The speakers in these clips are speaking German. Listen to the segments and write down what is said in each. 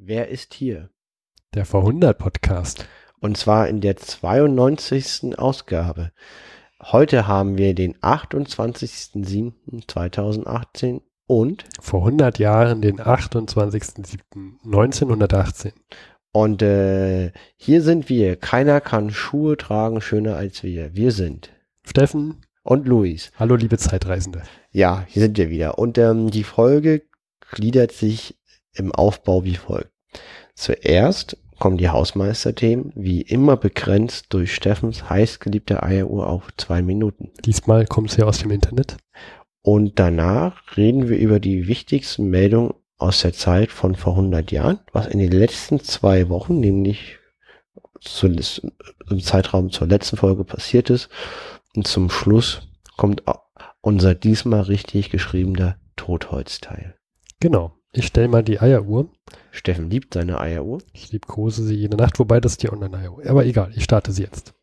Wer ist hier? Der V100-Podcast. Und zwar in der 92. Ausgabe. Heute haben wir den 28.07.2018 und Vor 100 Jahren, den 28.07.1918. und äh, hier sind wir. Keiner kann Schuhe tragen schöner als wir. Wir sind Steffen, und Luis. hallo liebe Zeitreisende. Ja, hier sind wir wieder. Und ähm, die Folge gliedert sich im Aufbau wie folgt. Zuerst kommen die Hausmeisterthemen, wie immer begrenzt durch Steffens heißgeliebte Eieruhr auf zwei Minuten. Diesmal kommt ja aus dem Internet. Und danach reden wir über die wichtigsten Meldungen aus der Zeit von vor 100 Jahren, was in den letzten zwei Wochen, nämlich zu, im Zeitraum zur letzten Folge passiert ist. Und zum Schluss kommt unser diesmal richtig geschriebener Totholzteil. Genau. Ich stelle mal die Eieruhr. Steffen liebt seine Eieruhr. Ich liebkose sie jede Nacht, wobei das ist die Online-Eieruhr. Aber egal, ich starte sie jetzt.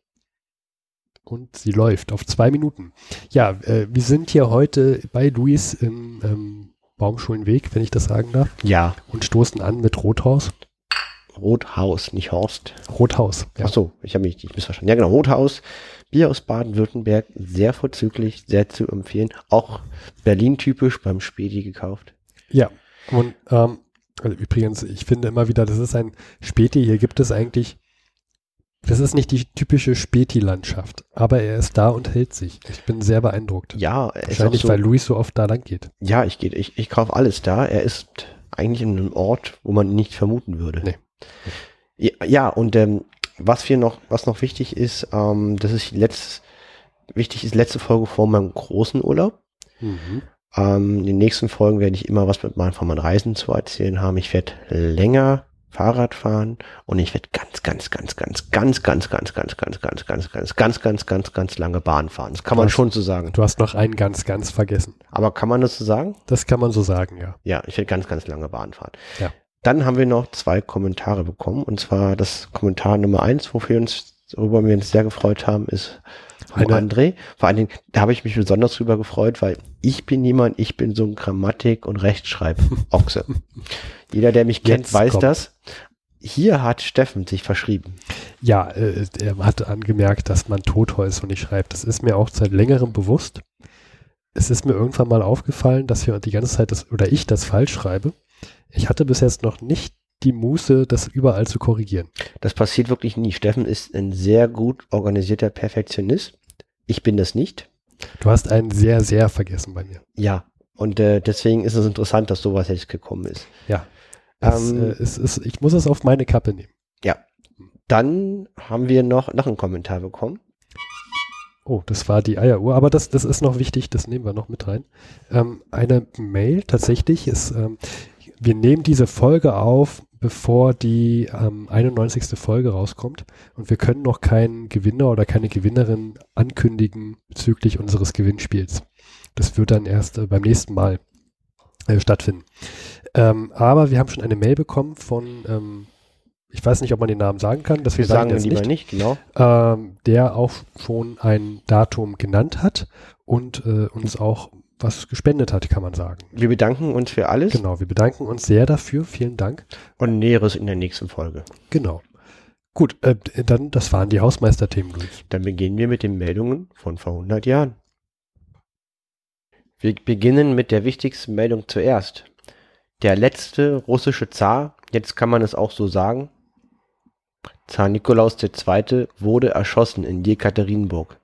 Und sie läuft auf zwei Minuten. Ja, äh, wir sind hier heute bei Luis im ähm, Baumschulenweg, wenn ich das sagen darf, Ja, und stoßen an mit Rothaus. Rothaus, nicht Horst. Rothaus. Ach so, ich habe mich nicht missverstanden. Ja, genau, Rothaus. Bier aus Baden-Württemberg, sehr vorzüglich, sehr zu empfehlen. Auch Berlin-typisch beim Späti gekauft. Ja, und ähm, also übrigens, ich finde immer wieder, das ist ein Späti, hier gibt es eigentlich, das ist nicht die typische Späti-Landschaft, aber er ist da und hält sich. Ich bin sehr beeindruckt. Ja, er ist Wahrscheinlich, so, weil Luis so oft da lang geht. ja, ich gehe, ich, ich kaufe alles da. Er ist eigentlich in einem Ort, wo man ihn nicht vermuten würde. Nee. Ja, ja und ähm, was wir noch, was noch wichtig ist, ähm, das ist die letzte, wichtig ist letzte Folge vor meinem großen Urlaub. Mhm. Ähm, in den nächsten Folgen werde ich immer was mit meinen, von meinen Reisen zu erzählen haben. Ich werde länger Fahrrad fahren und ich werde ganz, ganz, ganz, ganz, ganz, ganz, ganz, ganz, ganz, ganz, ganz, ganz, ganz, ganz, ganz, ganz lange Bahn fahren. Das kann man schon so sagen. Du hast noch einen ganz, ganz vergessen. Aber kann man das so sagen? Das kann man so sagen, ja. Ja, ich werde ganz, ganz lange Bahn fahren. Ja. Dann haben wir noch zwei Kommentare bekommen. Und zwar das Kommentar Nummer eins, wofür wir uns, worüber wir uns sehr gefreut haben, ist Eine- André. Vor allen Dingen, da habe ich mich besonders drüber gefreut, weil ich bin jemand, ich bin so ein Grammatik- und Rechtschreib-Ochse. Jeder, der mich kennt, Jetzt weiß kommt. das. Hier hat Steffen sich verschrieben. Ja, äh, er hat angemerkt, dass man Totholz und nicht schreibt. Das ist mir auch seit längerem bewusst. Es ist mir irgendwann mal aufgefallen, dass wir die ganze Zeit das, oder ich das falsch schreibe. Ich hatte bis jetzt noch nicht die Muße, das überall zu korrigieren. Das passiert wirklich nie. Steffen ist ein sehr gut organisierter Perfektionist. Ich bin das nicht. Du hast einen sehr, sehr vergessen bei mir. Ja. Und äh, deswegen ist es interessant, dass sowas jetzt gekommen ist. Ja. Es, Ähm, äh, es ist, ich muss es auf meine Kappe nehmen. Dann haben wir noch, noch einen Kommentar bekommen. Oh, das war die Eieruhr, aber das, das ist noch wichtig, das nehmen wir noch mit rein. Ähm, eine Mail tatsächlich ist, ähm, wir nehmen diese Folge auf, bevor die ähm, 91. Folge rauskommt und wir können noch keinen Gewinner oder keine Gewinnerin ankündigen bezüglich unseres Gewinnspiels. Das wird dann erst äh, beim nächsten Mal äh, stattfinden. Ähm, aber wir haben schon eine Mail bekommen von, ähm, ich weiß nicht, ob man den Namen sagen kann, das Wir sagen jetzt lieber nicht nicht, genau. ähm, der auch schon ein Datum genannt hat und äh, uns auch was gespendet hat, kann man sagen. Wir bedanken uns für alles Genau, wir bedanken uns sehr dafür. Vielen Dank. und Näheres in der nächsten Folge. Genau. Gut, äh, dann, das waren die Hausmeisterthemen. Dann beginnen wir mit den Meldungen von vor 100 Jahren. Wir beginnen mit der wichtigsten Meldung zuerst. Der letzte russische Zar, jetzt kann man es auch so sagen, Zar Nikolaus II. wurde erschossen in Jekaterinburg.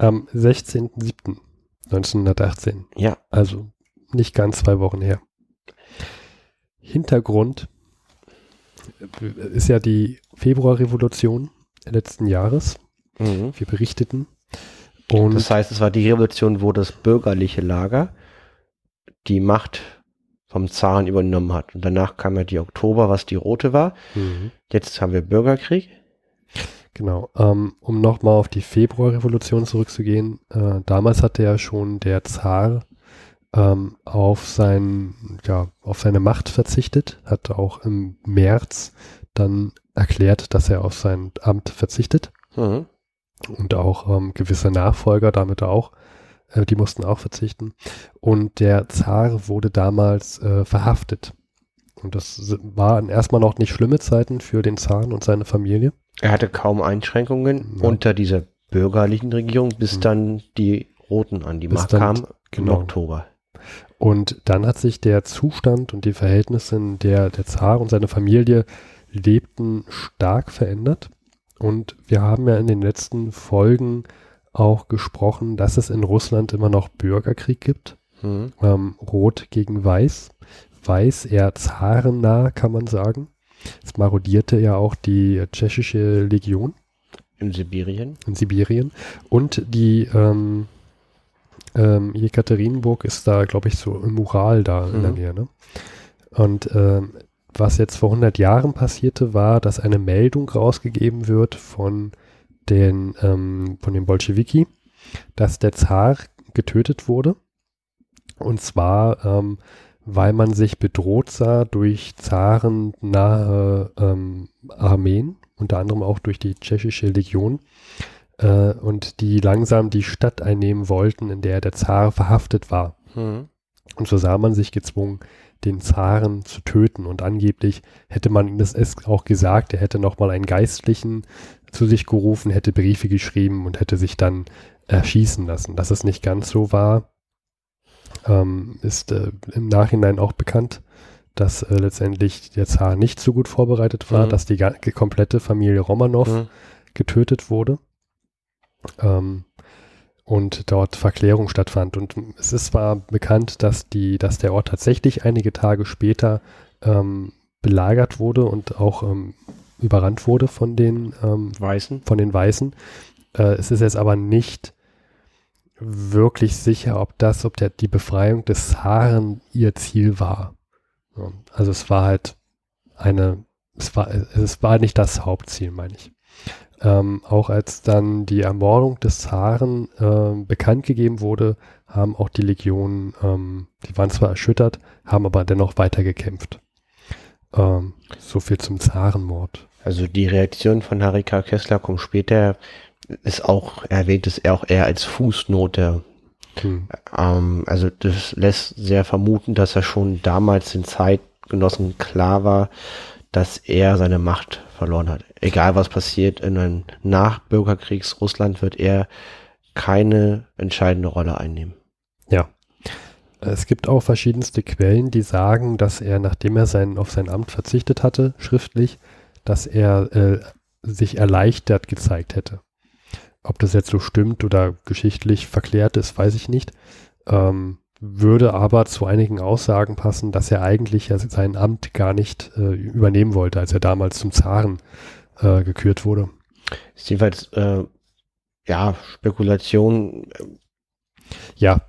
Am 16.07.1918, Ja, also nicht ganz zwei Wochen her. Hintergrund äh, ist ja die Februarrevolution letzten Jahres. mhm. Wir berichteten. Und das heißt, es war die Revolution, wo das bürgerliche Lager die Macht vom Zaren übernommen hat. Und danach kam ja die Oktober, was die rote war. Mhm. Jetzt haben wir Bürgerkrieg. Genau, ähm, um nochmal auf die Februarrevolution zurückzugehen, äh, damals hatte ja schon der Zar ähm, auf, sein, ja, auf seine Macht verzichtet, hat auch im März dann erklärt, dass er auf sein Amt verzichtet Mhm. und auch ähm, gewisse Nachfolger damit auch, äh, die mussten auch verzichten. Und der Zar wurde damals äh, verhaftet Und das waren erstmal noch nicht schlimme Zeiten für den Zaren und seine Familie. Er hatte kaum Einschränkungen Ja. unter dieser bürgerlichen Regierung, bis Mhm. dann die Roten an die Bis Macht kamen genau. im Oktober. Und dann hat sich der Zustand und die Verhältnisse, in der der Zar und seine Familie lebten, stark verändert. Und wir haben ja in den letzten Folgen auch gesprochen, dass es in Russland immer noch Bürgerkrieg gibt. Mhm. Ähm, Rot gegen Weiß. Weiß eher zarennah, kann man sagen. Es marodierte ja auch die tschechische Legion In Sibirien. in Sibirien. Und die ähm, ähm, Jekaterinburg ist da, glaube ich, so im Ural da in der Mhm. Nähe. Ne? Und ähm, was jetzt vor 100 Jahren passierte, war, dass eine Meldung rausgegeben wird von den, ähm, von den Bolschewiki, dass der Zar getötet wurde. Und zwar, ähm, weil man sich bedroht sah durch zarennahe ähm, Armeen, unter anderem auch durch die tschechische Legion, äh, und die langsam die Stadt einnehmen wollten, in der der Zar verhaftet war. Mhm. Und so sah man sich gezwungen, den Zaren zu töten. Und angeblich hätte man ihm das es auch gesagt, er hätte nochmal einen Geistlichen zu sich gerufen, hätte Briefe geschrieben und hätte sich dann erschießen lassen. Dass es nicht ganz so war, ähm, ist äh, im Nachhinein auch bekannt, dass äh, letztendlich der Zar nicht so gut vorbereitet war, Mhm. dass die komplette Familie Romanow Mhm. getötet wurde ähm, und dort Verklärung stattfand. Und es ist zwar bekannt, dass, die, dass der Ort tatsächlich einige Tage später ähm, belagert wurde und auch ähm, überrannt wurde von den, ähm, Weißen. von den Weißen. Äh, es ist jetzt aber nicht wirklich sicher, ob das, ob der, die Befreiung des Zaren ihr Ziel war. Also es war halt eine, es war, es war nicht das Hauptziel, meine ich. Ähm, auch als dann die Ermordung des Zaren ähm, bekannt gegeben wurde, haben auch die Legionen, ähm, die waren zwar erschüttert, haben aber dennoch weitergekämpft. Ähm, so viel zum Zarenmord. Also die Reaktion von Harry K. Kessler kommt später, ist auch, er erwähnt es auch eher als Fußnote. Hm. Ähm, also das lässt sehr vermuten, dass er schon damals den Zeitgenossen klar war, dass er seine Macht verloren hat. Egal was passiert, in einem Nachbürgerkriegs-Russland wird er keine entscheidende Rolle einnehmen. Es gibt auch verschiedenste Quellen, die sagen, dass er, nachdem er sein, auf sein Amt verzichtet hatte, schriftlich, dass er äh, sich erleichtert gezeigt hätte. Ob das jetzt so stimmt oder geschichtlich verklärt ist, weiß ich nicht. Ähm, würde aber zu einigen Aussagen passen, dass er eigentlich ja sein Amt gar nicht äh, übernehmen wollte, als er damals zum Zaren äh, gekürt wurde. Ist jedenfalls, äh, ja, Spekulation, Ja,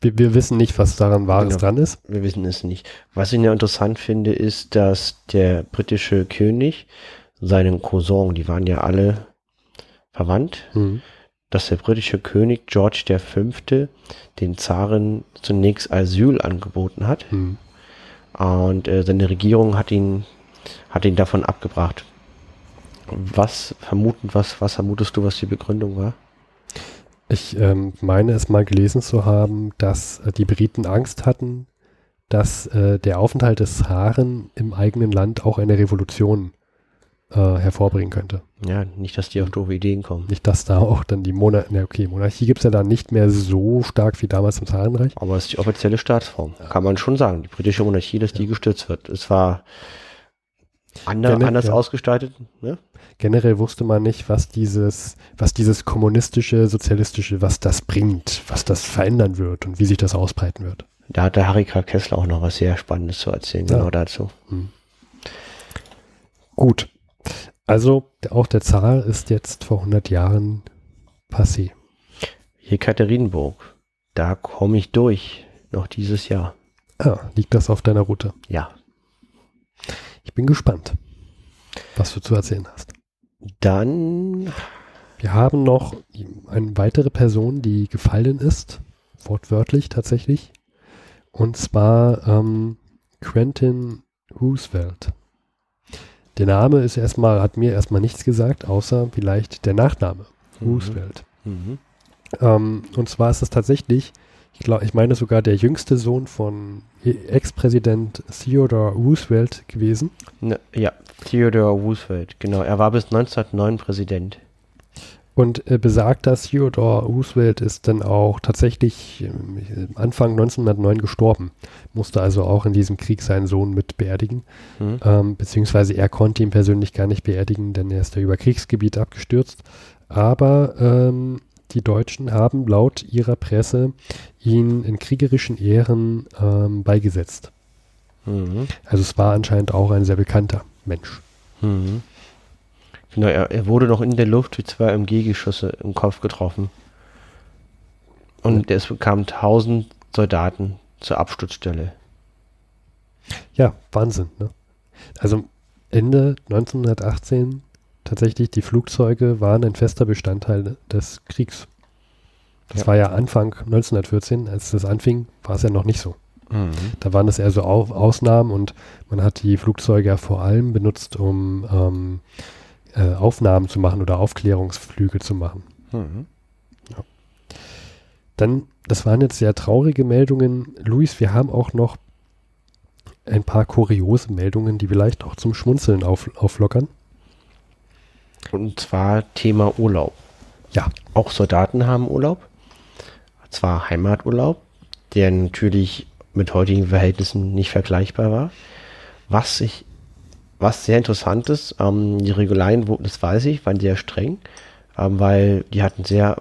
wir, wir wissen nicht, was daran Wahres Genau. dran ist. wir wissen es nicht. Was ich ja interessant finde, ist, dass der britische König seinen Cousin, die waren ja alle verwandt, Mhm. dass der britische König George V. den Zaren zunächst Asyl angeboten hat Mhm. und äh, seine Regierung hat ihn, hat ihn davon abgebracht. Was vermuten, was, was vermutest du, was die Begründung war? Ich ähm, meine es mal gelesen zu haben, dass äh, die Briten Angst hatten, dass äh, der Aufenthalt des Zaren im eigenen Land auch eine Revolution äh, hervorbringen könnte. Ja, nicht, dass die auf doofe Ideen kommen. Nicht, dass da auch dann die Monarchie, ne, okay, Monarchie gibt es ja da nicht mehr so stark wie damals im Zarenreich. Aber es ist die offizielle Staatsform, kann man schon sagen. Die britische Monarchie, dass die gestützt wird. Es war ander, Gerne, anders ja. ausgestaltet. Ne? Generell wusste man nicht, was dieses, was dieses kommunistische, sozialistische, was das bringt, was das verändern wird und wie sich das ausbreiten wird. Da hat der Harry K. Kessler auch noch was sehr Spannendes zu erzählen, Ja. genau dazu. Gut. Also auch der Zar ist jetzt vor 100 Jahren passé. Jekaterinburg, da komme ich durch, noch dieses Jahr. Ah, liegt das auf deiner Route? Ja. Ich bin gespannt, was du zu erzählen hast. Dann, Wir haben noch eine weitere Person, die gefallen ist, wortwörtlich tatsächlich, und zwar ähm, Quentin Roosevelt. Der Name ist erstmal, hat mir erstmal nichts gesagt, außer vielleicht der Nachname, Mhm. Roosevelt. mhm. Ähm, und zwar ist es tatsächlich Ich glaube, ich meine sogar der jüngste Sohn von Ex-Präsident Theodore Roosevelt gewesen. Ne, ja, Theodore Roosevelt, genau. Er war bis 1909 Präsident. Und äh, besagter Theodore Roosevelt ist dann auch tatsächlich äh, Anfang 1909 gestorben. Musste also auch in diesem Krieg seinen Sohn mit beerdigen. Mhm. Ähm, beziehungsweise er konnte ihn persönlich gar nicht beerdigen, denn er ist ja über Kriegsgebiet abgestürzt. Aber ähm, die Deutschen haben laut ihrer Presse ihn in kriegerischen Ehren ähm, beigesetzt. Mhm. Also es war anscheinend auch ein sehr bekannter Mensch. Mhm. Genau, er, er, wurde noch in der Luft wie zwei MG-Geschosse im Kopf getroffen. Und es bekam 1000 Soldaten zur Absturzstelle. Ja, Wahnsinn. Ne? Also Ende 1918 tatsächlich, die Flugzeuge waren ein fester Bestandteil des Kriegs. Das ja. war ja Anfang 1914, als das anfing, war es ja noch nicht so. Mhm. Da waren es eher so Au Ausnahmen und man hat die Flugzeuge ja vor allem benutzt, um ähm, äh, Aufnahmen zu machen oder Aufklärungsflüge zu machen. Mhm. Ja. Dann, das waren jetzt sehr traurige Meldungen. Luis, wir haben auch noch ein paar kuriose Meldungen, die vielleicht auch zum Schmunzeln auf, auflockern. Und zwar Thema Urlaub. Ja. Auch Soldaten haben Urlaub. Zwar Heimaturlaub, der natürlich mit heutigen Verhältnissen nicht vergleichbar war. Was ich, was sehr interessant ist, ähm, die Regularien, das weiß ich, waren sehr streng, ähm, weil die hatten sehr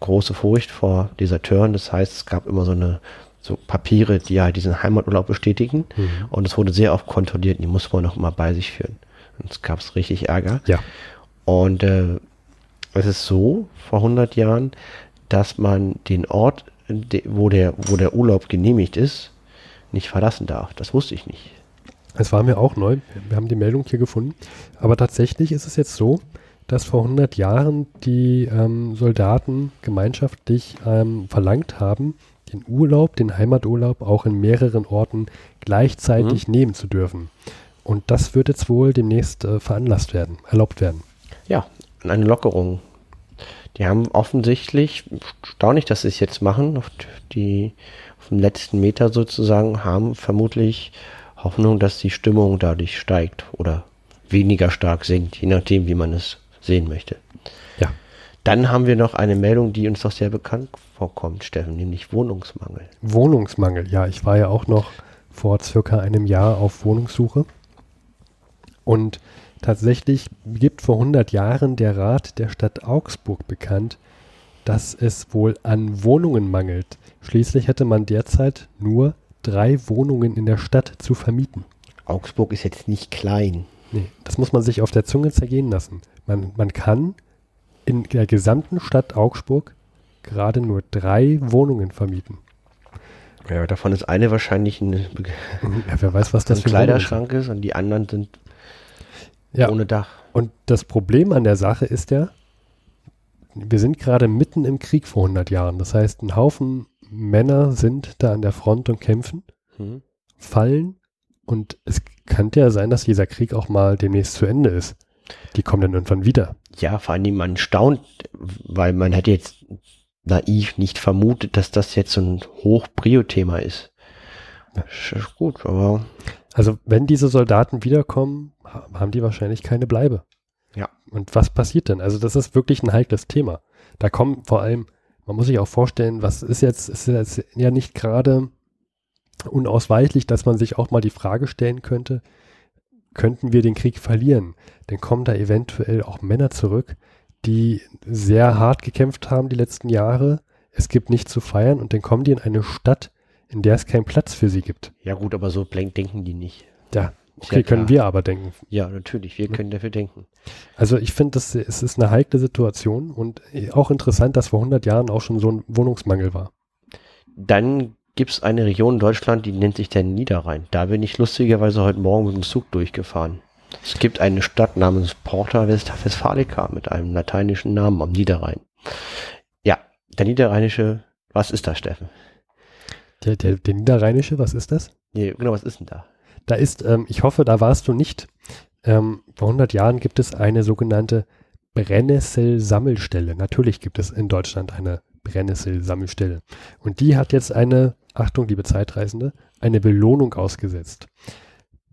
große Furcht vor Deserteuren. Das heißt, es gab immer so eine so Papiere, die halt diesen Heimaturlaub bestätigen. Mhm. Und es wurde sehr oft kontrolliert. Die muss man noch immer bei sich führen. Und es gab richtig Ärger. Ja. Und äh, es ist so, vor 100 Jahren, dass man den Ort, wo der, wo der Urlaub genehmigt ist, nicht verlassen darf. Das wusste ich nicht. Es war mir auch neu. Wir haben die Meldung hier gefunden. Aber tatsächlich ist es jetzt so, dass vor 100 Jahren die ähm, Soldaten gemeinschaftlich ähm, verlangt haben, den Urlaub, den Heimaturlaub auch in mehreren Orten gleichzeitig mhm. nehmen zu dürfen. Und das wird jetzt wohl demnächst äh, veranlasst werden, erlaubt werden. Ja, eine Lockerung. Die haben offensichtlich, erstaunlich, dass sie es jetzt machen, auf die auf dem letzten Meter sozusagen, haben vermutlich Hoffnung, dass die Stimmung dadurch steigt oder weniger stark sinkt, je nachdem, wie man es sehen möchte. Ja. Dann haben wir noch eine Meldung, die uns doch sehr bekannt vorkommt, Steffen, nämlich Wohnungsmangel. Wohnungsmangel, ja. Ich war ja auch noch vor circa einem Jahr auf Wohnungssuche. Und Tatsächlich gibt vor 100 Jahren der Rat der Stadt Augsburg bekannt, dass es wohl an Wohnungen mangelt. Schließlich hätte man derzeit nur drei Wohnungen in der Stadt zu vermieten. Augsburg ist jetzt nicht klein. Nee, das muss man sich auf der Zunge zergehen lassen. Man, man kann in der gesamten Stadt Augsburg gerade nur drei Wohnungen vermieten. Ja, davon ist eine wahrscheinlich ein, ja, wer weiß, was das ein für Kleiderschrank ist und die anderen sind ja. Ohne Dach. Und das Problem an der Sache ist ja, wir sind gerade mitten im Krieg vor 100 Jahren. Das heißt, ein Haufen Männer sind da an der Front und kämpfen, mhm. fallen und es kann ja sein, dass dieser Krieg auch mal demnächst zu Ende ist. Die kommen dann irgendwann wieder. Ja, vor allem man staunt, weil man hätte jetzt naiv nicht vermutet, dass das jetzt so ein Hoch-Prio-Thema ist. Ja. Gut, aber. Also, wenn diese Soldaten wiederkommen, haben die wahrscheinlich keine Bleibe. Ja. Und was passiert denn? Also das ist wirklich ein heikles Thema. Da kommen vor allem, man muss sich auch vorstellen, was ist jetzt, ist jetzt ja nicht gerade unausweichlich, dass man sich auch mal die Frage stellen könnte, könnten wir den Krieg verlieren? Dann kommen da eventuell auch Männer zurück, die sehr hart gekämpft haben die letzten Jahre. Es gibt nichts zu feiern und dann kommen die in eine Stadt, in der es keinen Platz für sie gibt. Ja gut, aber so denken die nicht. Ja, Okay, können wir aber denken. Ja, natürlich, wir können dafür denken. Also ich finde, es ist eine heikle Situation und auch interessant, dass vor 100 Jahren auch schon so ein Wohnungsmangel war. Dann gibt es eine Region in Deutschland, die nennt sich der Niederrhein. Da bin ich lustigerweise heute Morgen mit dem Zug durchgefahren. Es gibt eine Stadt namens Porta Westfalica mit einem lateinischen Namen am Niederrhein. Ja, der niederrheinische, was ist das, Steffen? Der, der, der niederrheinische, was ist das? Nee, genau, was ist denn da? Da ist, ähm, ich hoffe, da warst du nicht. Ähm, vor 100 Jahren gibt es eine sogenannte Brennnessel-Sammelstelle. Natürlich gibt es in Deutschland eine Brennnesselsammelstelle. Und die hat jetzt eine, Achtung, liebe Zeitreisende, eine Belohnung ausgesetzt.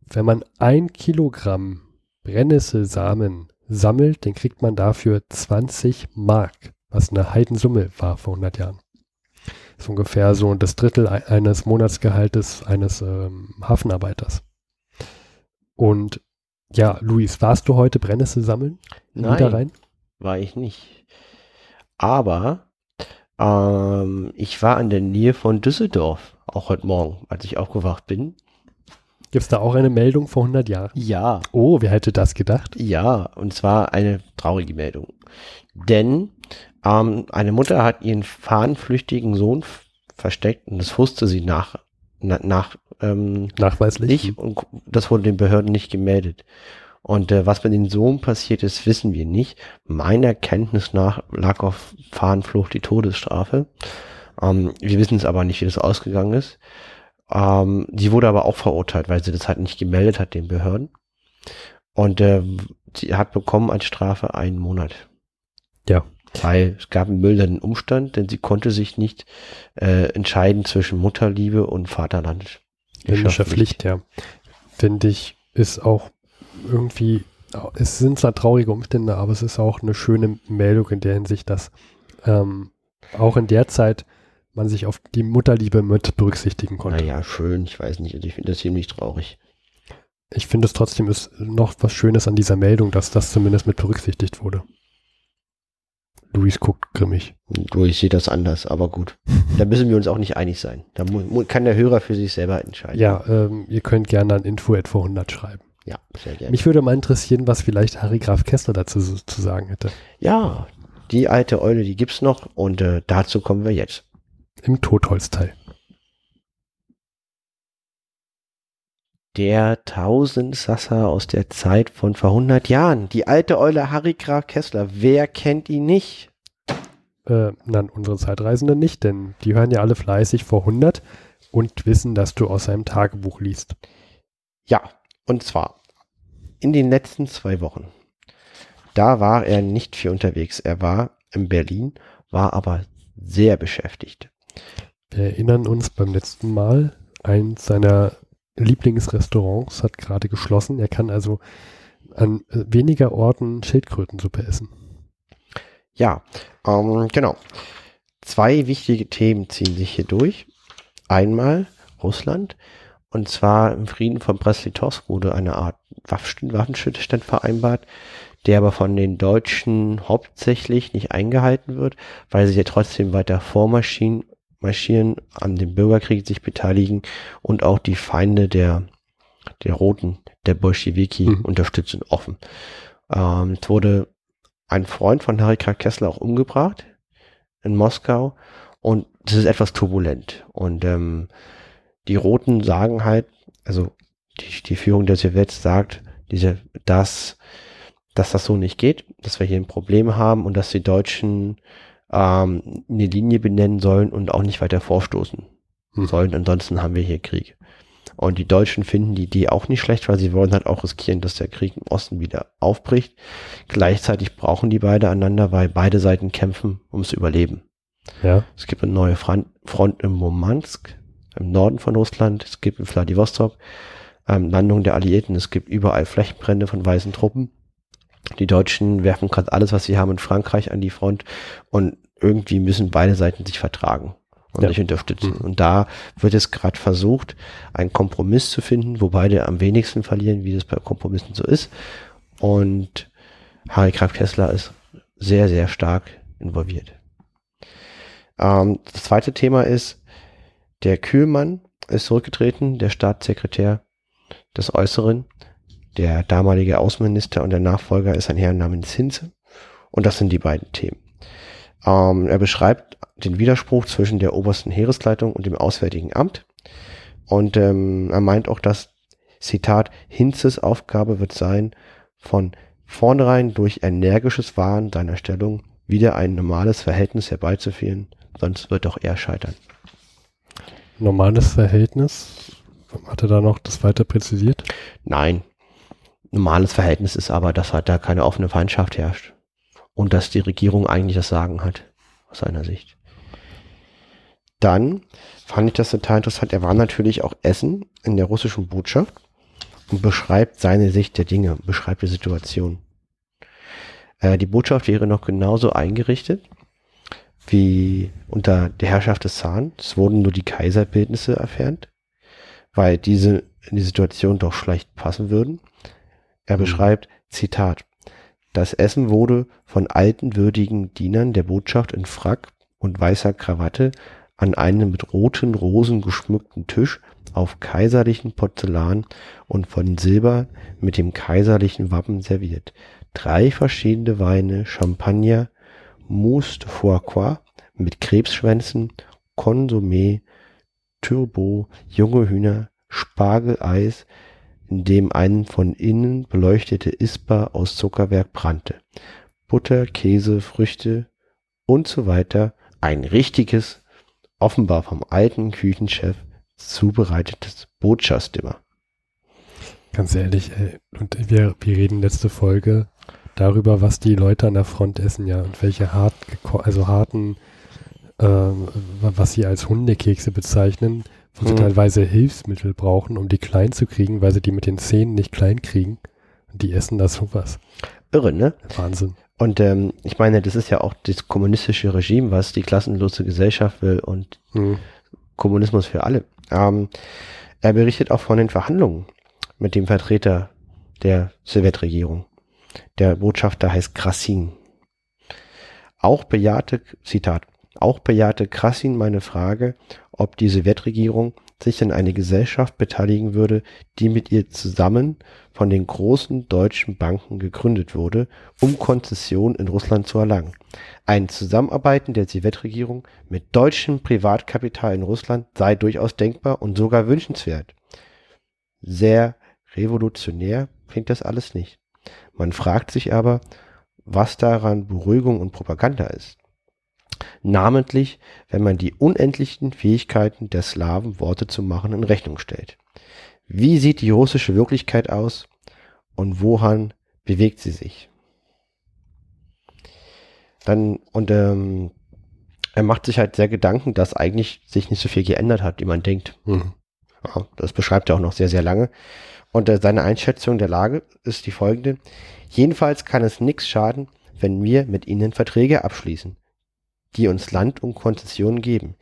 Wenn man ein Kilogramm Brennnesselsamen sammelt, dann kriegt man dafür 20 Mark, was eine Heidensumme war vor 100 Jahren. Das ist ungefähr so das Drittel eines Monatsgehaltes eines ähm, Hafenarbeiters. Und ja, Luis, warst du heute Brennnessel sammeln? Nein, war ich nicht. Aber ähm, ich war in der Nähe von Düsseldorf, auch heute Morgen, als ich aufgewacht bin. Gibt es da auch eine Meldung vor 100 Jahren? Ja. Oh, wer hätte das gedacht? Ja, und zwar eine traurige Meldung. Denn ähm, eine Mutter hat ihren fahnenflüchtigen Sohn versteckt und das wusste sie nach, na, nach ähm, nachweislich nicht und das wurde den Behörden nicht gemeldet. Und äh, was mit dem Sohn passiert ist, wissen wir nicht. Meiner Kenntnis nach lag auf Fahnenflucht die Todesstrafe. Ähm, wir wissen es aber nicht, wie das ausgegangen ist. Ähm, sie wurde aber auch verurteilt, weil sie das halt nicht gemeldet hat den Behörden. Und äh, sie hat bekommen als Strafe einen Monat. Ja. Weil es gab einen mildernden Umstand, denn sie konnte sich nicht äh, entscheiden zwischen Mutterliebe und Vaterland. Himmlischer Pflicht, ja. Finde ich, ist auch irgendwie, es sind zwar traurige Umstände, aber es ist auch eine schöne Meldung in der Hinsicht, dass ähm, auch in der Zeit man sich auf die Mutterliebe mit berücksichtigen konnte. Naja, schön, ich weiß nicht, also ich finde das ziemlich traurig. Ich finde es trotzdem ist noch was Schönes an dieser Meldung, dass das zumindest mit berücksichtigt wurde. Luis guckt grimmig. Du, ich sehe das anders, aber gut. Da müssen wir uns auch nicht einig sein. Da kann der Hörer für sich selber entscheiden. Ja, ähm, ihr könnt gerne an info 100 schreiben. Ja, sehr gerne. Mich würde mal interessieren, was vielleicht Harry Graf Kessler dazu zu sagen hätte. Ja, die alte Eule, die gibt's noch und äh, dazu kommen wir jetzt. Im Totholzteil. Der Tausendsasser aus der Zeit von vor 100 Jahren. Die alte Eule Harry Graf Kessler. Wer kennt ihn nicht? Äh, nein, unsere Zeitreisenden nicht, denn die hören ja alle fleißig vor 100 und wissen, dass du aus seinem Tagebuch liest. Ja, und zwar in den letzten zwei Wochen. Da war er nicht viel unterwegs. Er war in Berlin, war aber sehr beschäftigt. Wir erinnern uns beim letzten Mal, eins seiner Lieblingsrestaurants hat gerade geschlossen. Er kann also an weniger Orten Schildkrötensuppe essen. Ja, ähm, genau. Zwei wichtige Themen ziehen sich hier durch. Einmal Russland. Und zwar im Frieden von Brest-Litovsk wurde eine Art Waffenstillstand vereinbart, der aber von den Deutschen hauptsächlich nicht eingehalten wird, weil sie ja trotzdem weiter vormarschieren, marschieren, an dem Bürgerkrieg sich beteiligen und auch die Feinde der, der Roten, der Bolschewiki mhm. unterstützen offen. Ähm, es wurde ein Freund von Harry K. Kessler auch umgebracht in Moskau und das ist etwas turbulent und ähm, die Roten sagen halt, also die, die Führung der Sowjets sagt, diese, dass, dass das so nicht geht, dass wir hier ein Problem haben und dass die Deutschen ähm, eine Linie benennen sollen und auch nicht weiter vorstoßen hm. sollen. Ansonsten haben wir hier Krieg. Und die Deutschen finden die Idee auch nicht schlecht, weil sie wollen halt auch riskieren, dass der Krieg im Osten wieder aufbricht. Gleichzeitig brauchen die beide einander, weil beide Seiten kämpfen ums Überleben. Ja. Es gibt eine neue Front, im Murmansk, im Norden von Russland. Es gibt in Vladivostok ähm, Landung der Alliierten. Es gibt überall Flächenbrände von weißen Truppen. Die Deutschen werfen gerade alles, was sie haben in Frankreich an die Front und irgendwie müssen beide Seiten sich vertragen und ja. sich unterstützen. Mhm. Und da wird es gerade versucht, einen Kompromiss zu finden, wo beide am wenigsten verlieren, wie es bei Kompromissen so ist. Und Harry Graf Kessler ist sehr, sehr stark involviert. Ähm, das zweite Thema ist, der Kühlmann ist zurückgetreten, der Staatssekretär des Äußeren. Der damalige Außenminister und der Nachfolger ist ein Herr namens Hinze. Und das sind die beiden Themen. Ähm, er beschreibt den Widerspruch zwischen der obersten Heeresleitung und dem Auswärtigen Amt. Und ähm, er meint auch, dass, Zitat, Hinzes Aufgabe wird sein, von vornherein durch energisches Wahren seiner Stellung wieder ein normales Verhältnis herbeizuführen, sonst wird auch er scheitern normales Verhältnis? Hat er da noch das weiter präzisiert? Nein. Normales Verhältnis ist aber, dass halt da keine offene Feindschaft herrscht. Und dass die Regierung eigentlich das Sagen hat, aus seiner Sicht. dann fand ich das total interessant. Er war natürlich auch Essen in der russischen Botschaft und beschreibt seine Sicht der Dinge, beschreibt die Situation. Äh, die Botschaft wäre noch genauso eingerichtet wie unter der Herrschaft des Zahn. Es wurden nur die Kaiserbildnisse entfernt, weil diese in die Situation doch schlecht passen würden. Er mhm. beschreibt, Zitat, das Essen wurde von alten würdigen Dienern der Botschaft in Frack und weißer Krawatte an einem mit roten Rosen geschmückten Tisch auf kaiserlichen Porzellan und von Silber mit dem kaiserlichen Wappen serviert. Drei verschiedene Weine, Champagner, Mousse de Foie mit Krebsschwänzen, Konsumé, Turbo, junge Hühner, Spargeleis, in dem ein von innen beleuchtete Isper aus Zuckerwerk brannte. Butter, Käse, Früchte und so weiter. Ein richtiges, offenbar vom alten Küchenchef zubereitetes Botschaftsdimmer. Ganz ehrlich, ey, und wir, wir reden letzte Folge darüber, was die Leute an der Front essen, ja, und welche hart, also harten, ähm, was sie als Hundekekse bezeichnen, wo sie mhm. teilweise Hilfsmittel brauchen, um die klein zu kriegen, weil sie die mit den Zähnen nicht klein kriegen. Und die essen da sowas. Irre, ne? Wahnsinn. Und ähm, ich meine, das ist ja auch das kommunistische Regime, was die klassenlose Gesellschaft will und mhm. Kommunismus für alle. Ähm, er berichtet auch von den Verhandlungen mit dem Vertreter der Sowjetregierung. Der Botschafter heißt Krasin. Auch bejahte, Zitat, auch bejahte Krasin meine Frage, ob die Sowjetregierung sich in eine Gesellschaft beteiligen würde, die mit ihr zusammen von den großen deutschen Banken gegründet wurde, um Konzession in Russland zu erlangen. Ein Zusammenarbeiten der Sowjetregierung mit deutschem Privatkapital in Russland sei durchaus denkbar und sogar wünschenswert. Sehr revolutionär klingt das alles nicht. Man fragt sich aber, was daran Beruhigung und Propaganda ist namentlich wenn man die unendlichen Fähigkeiten der Slawen, Worte zu machen, in Rechnung stellt. Wie sieht die russische Wirklichkeit aus und woran bewegt sie sich? Dann, und ähm, er macht sich halt sehr Gedanken, dass eigentlich sich nicht so viel geändert hat, wie man denkt. Mhm. Ja, das beschreibt er auch noch sehr, sehr lange. Und äh, seine Einschätzung der Lage ist die folgende. Jedenfalls kann es nichts schaden, wenn wir mit ihnen Verträge abschließen die uns Land und Konzessionen geben.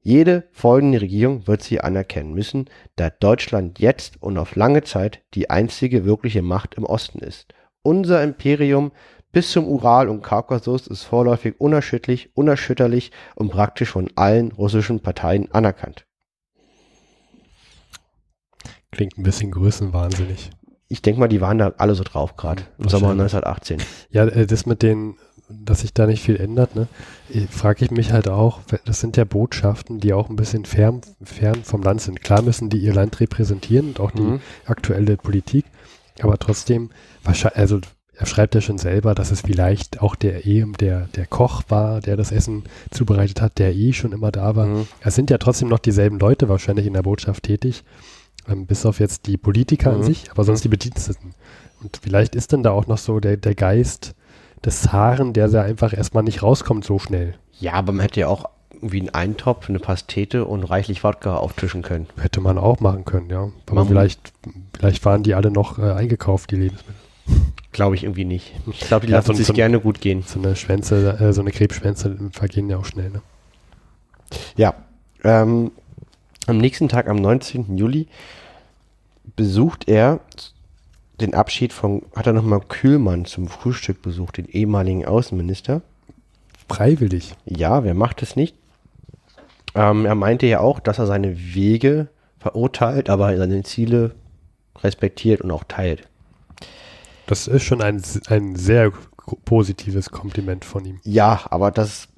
Jede folgende Regierung wird sie anerkennen müssen, da Deutschland jetzt und auf lange Zeit die einzige wirkliche Macht im Osten ist. Unser Imperium bis zum Ural und Kaukasus ist vorläufig unerschütterlich, unerschütterlich und praktisch von allen russischen Parteien anerkannt. Klingt ein bisschen größenwahnsinnig. Ich denke mal, die waren da alle so drauf gerade im Sommer 1918. Ja, äh, das mit den dass sich da nicht viel ändert, ne? frage ich mich halt auch, das sind ja Botschaften, die auch ein bisschen fern, fern vom Land sind. Klar müssen die ihr Land repräsentieren und auch die mhm. aktuelle Politik, aber trotzdem, also er schreibt ja schon selber, dass es vielleicht auch der eh der, der Koch war, der das Essen zubereitet hat, der eh schon immer da war. Mhm. Es sind ja trotzdem noch dieselben Leute wahrscheinlich in der Botschaft tätig, ähm, bis auf jetzt die Politiker mhm. an sich, aber sonst mhm. die Bediensteten. Und vielleicht ist dann da auch noch so der, der Geist, des Haaren, der da einfach erstmal nicht rauskommt so schnell. Ja, aber man hätte ja auch irgendwie einen Eintopf, eine Pastete und reichlich Wodka auftischen können. Hätte man auch machen können, ja. Aber vielleicht, vielleicht waren die alle noch äh, eingekauft, die Lebensmittel. Glaube ich irgendwie nicht. Ich glaube, die ja, lassen so, sich so, gerne gut gehen. So eine Schwänze, äh, so eine Krebsschwänze vergehen ja auch schnell, ne? Ja. Ähm, am nächsten Tag, am 19. Juli, besucht er den Abschied von, hat er nochmal Kühlmann zum Frühstück besucht, den ehemaligen Außenminister. Freiwillig. Ja, wer macht es nicht? Ähm, er meinte ja auch, dass er seine Wege verurteilt, aber seine Ziele respektiert und auch teilt. Das ist schon ein, ein sehr positives Kompliment von ihm. Ja, aber das.